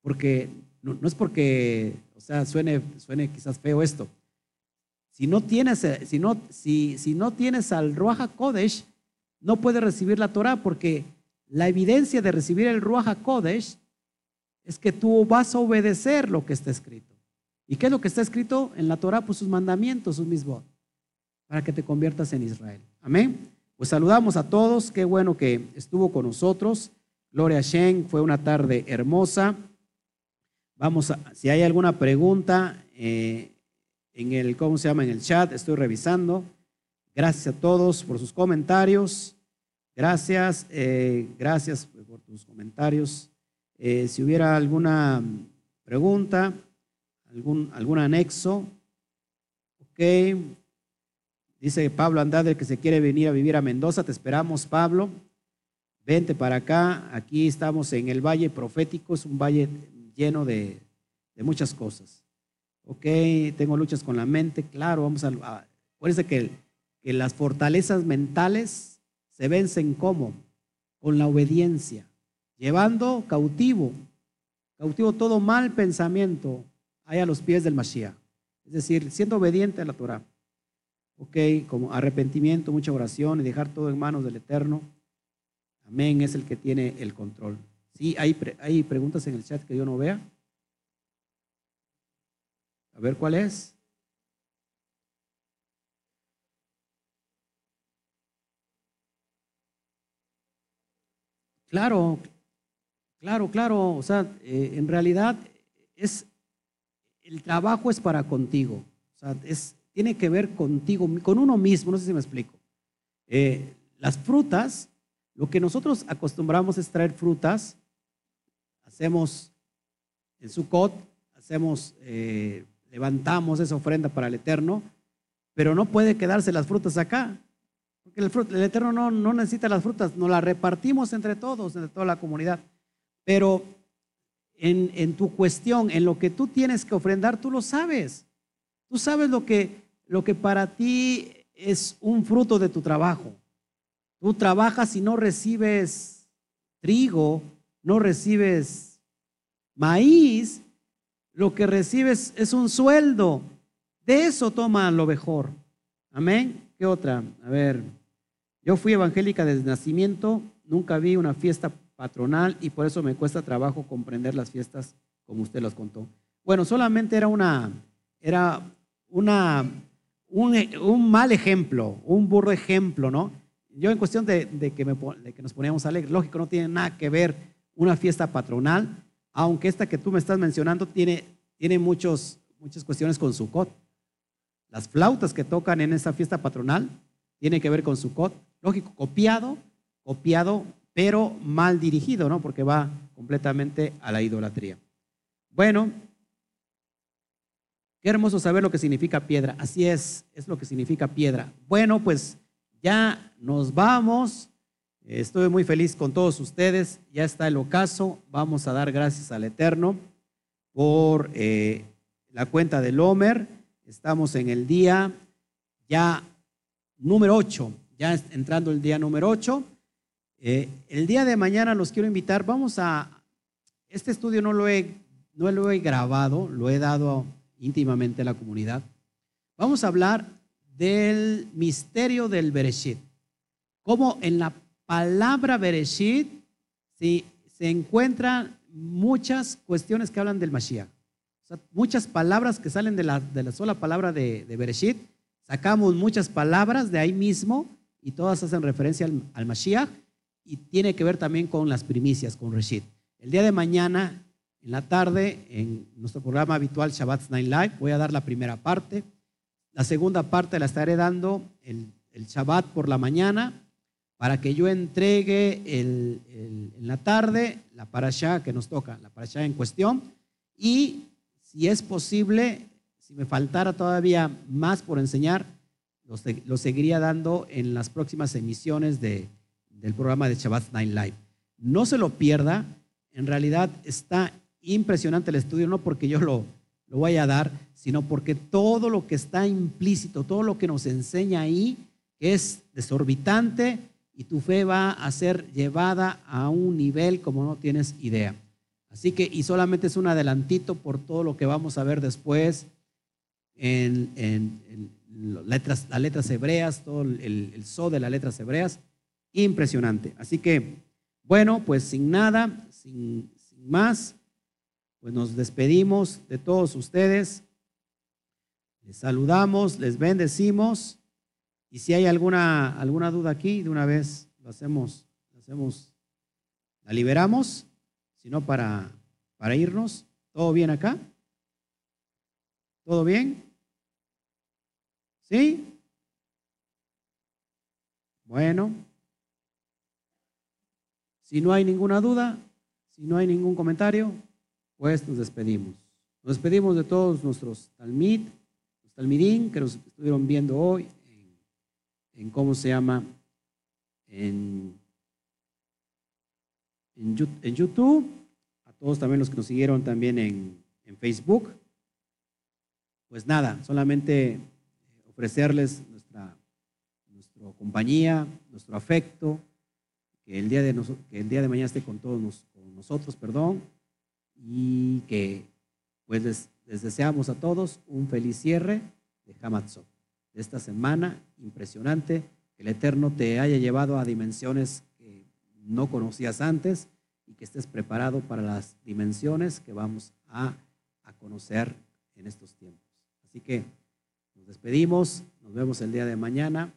Porque no, es porque, o sea, suene, suene quizás feo esto. Si no tienes, si no, si, si no tienes al Ruach HaKodesh, no puedes recibir la Torah porque la evidencia de recibir el Ruach HaKodesh es que tú vas a obedecer lo que está escrito. ¿Y qué es lo que está escrito en la Torah? Pues sus mandamientos, sus mismos, para que te conviertas en Israel. Amén. Pues saludamos a todos, qué bueno que estuvo con nosotros. Gloria a Shen, fue una tarde hermosa. Vamos a, si hay alguna pregunta eh, en el, ¿cómo se llama? En el chat, estoy revisando. Gracias a todos por sus comentarios. Gracias, eh, gracias por tus comentarios. Eh, si hubiera alguna pregunta, algún, algún anexo, ok. Dice Pablo Andade que se quiere venir a vivir a Mendoza. Te esperamos, Pablo. Vente para acá. Aquí estamos en el Valle Profético. Es un valle lleno de, muchas cosas. Ok, tengo luchas con la mente. Claro, vamos a. acuérdense que, que las fortalezas mentales se vencen como? Con la obediencia, llevando cautivo, cautivo todo mal pensamiento ahí a los pies del Mashiach. Es decir, siendo obediente a la Torah. Ok, como arrepentimiento, mucha oración y dejar todo en manos del Eterno. Amén, es el que tiene el control. Sí, hay, hay preguntas en el chat que yo no vea. A ver cuál es. Claro, claro, claro. O sea, eh, en realidad es el trabajo es para contigo. O sea, es, tiene que ver contigo, con uno mismo. No sé si me explico. Eh, las frutas, lo que nosotros acostumbramos es traer frutas. Hacemos en Sukkot, hacemos, eh, levantamos esa ofrenda para el Eterno, pero no puede quedarse las frutas acá. Porque el, Eterno no, no, necesita las frutas, nos las repartimos entre todos, entre toda la comunidad. Pero en, en, tu cuestión, en lo que tú tienes que ofrendar, tú lo sabes. Tú sabes lo que, lo que para ti es un fruto de tu trabajo. Tú trabajas y no recibes trigo, no recibes maíz, lo que recibes es un sueldo. De eso toma lo mejor. Amén. ¿Qué otra? A ver. Yo fui evangélica desde nacimiento, nunca vi una fiesta patronal y por eso me cuesta trabajo comprender las fiestas como usted las contó. Bueno, solamente era una, era una, un, mal ejemplo, un burro ejemplo, ¿no? Yo en cuestión de, que nos poníamos alegres, lógico, no tiene nada que ver una fiesta patronal, aunque esta que tú me estás mencionando tiene, tiene muchos, muchas cuestiones con Sukkot. Las flautas que tocan en esa fiesta patronal tienen que ver con Sukkot. Lógico, copiado, copiado, pero mal dirigido, ¿no? Porque va completamente a la idolatría. Bueno, qué hermoso saber lo que significa piedra. Así es, es lo que significa piedra. Bueno, pues ya nos vamos. Estoy muy feliz con todos ustedes. Ya está el ocaso. Vamos a dar gracias al Eterno por eh, la cuenta del Homer. Estamos en el día ya número 8 ya entrando el día número 8. Eh, el día de mañana los quiero invitar, vamos a, este estudio no lo, he, no lo he grabado, lo he dado íntimamente a la comunidad. Vamos a hablar del misterio del Bereshit. Cómo en la palabra Bereshit se encuentran muchas cuestiones que hablan del Mashiach. Muchas palabras que salen de la, de la sola palabra de, Bereshit. Sacamos muchas palabras de ahí mismo y todas hacen referencia al, Mashiach y tiene que ver también con las primicias, con Reshit. El día de mañana, en la tarde, en nuestro programa habitual Shabbat Night Live, voy a dar la primera parte. La segunda parte la estaré dando el, el Shabbat por la mañana. para que yo entregue en la tarde la parasha que nos toca, la parasha en cuestión, y si es posible, si me faltara todavía más por enseñar, lo, seguiría dando en las próximas emisiones de, del programa de Shabbat Night Live. No se lo pierda, en realidad está impresionante el estudio, no porque yo lo, lo vaya a dar, sino porque todo lo que está implícito, todo lo que nos enseña ahí, es desorbitante y tu fe va a ser llevada a un nivel como no tienes idea. Así que, y solamente es un adelantito por todo lo que vamos a ver después en, letras, las letras hebreas, todo el, el so de las letras hebreas. Impresionante. Así que, bueno, pues sin nada, sin, sin más, pues nos despedimos de todos ustedes. Les saludamos, les bendecimos. Y si hay alguna, alguna duda aquí, de una vez lo hacemos, lo hacemos, la liberamos, sino para, para irnos. ¿Todo bien acá? ¿Todo bien? ¿Sí? Bueno, si no hay ninguna duda, si no hay ningún comentario, pues nos despedimos. Nos despedimos de todos nuestros talmid, los talmidín que nos estuvieron viendo hoy en cómo se llama, en, en, YouTube, todos también los que nos siguieron también en, en Facebook. Pues nada, solamente ofrecerles nuestra, nuestra compañía, nuestro afecto, que el día de, que el día de mañana esté con todos con nosotros, perdón, y que pues les, deseamos a todos un feliz cierre de Hamatzot esta semana impresionante, que el Eterno te haya llevado a dimensiones que no conocías antes y que estés preparado para las dimensiones que vamos a, conocer en estos tiempos. Así que nos despedimos, nos vemos el día de mañana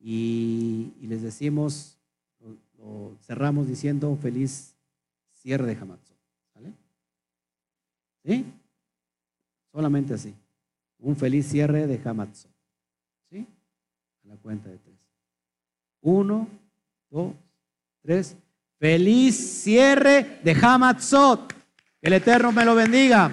y, les decimos, cerramos diciendo feliz cierre de Hamatzot. ¿Sale? ¿Sí? Solamente así. Un feliz cierre de Hamatzot la cuenta de tres. Uno, dos, tres. Feliz cierre de Hamatzot. El Eterno me lo bendiga.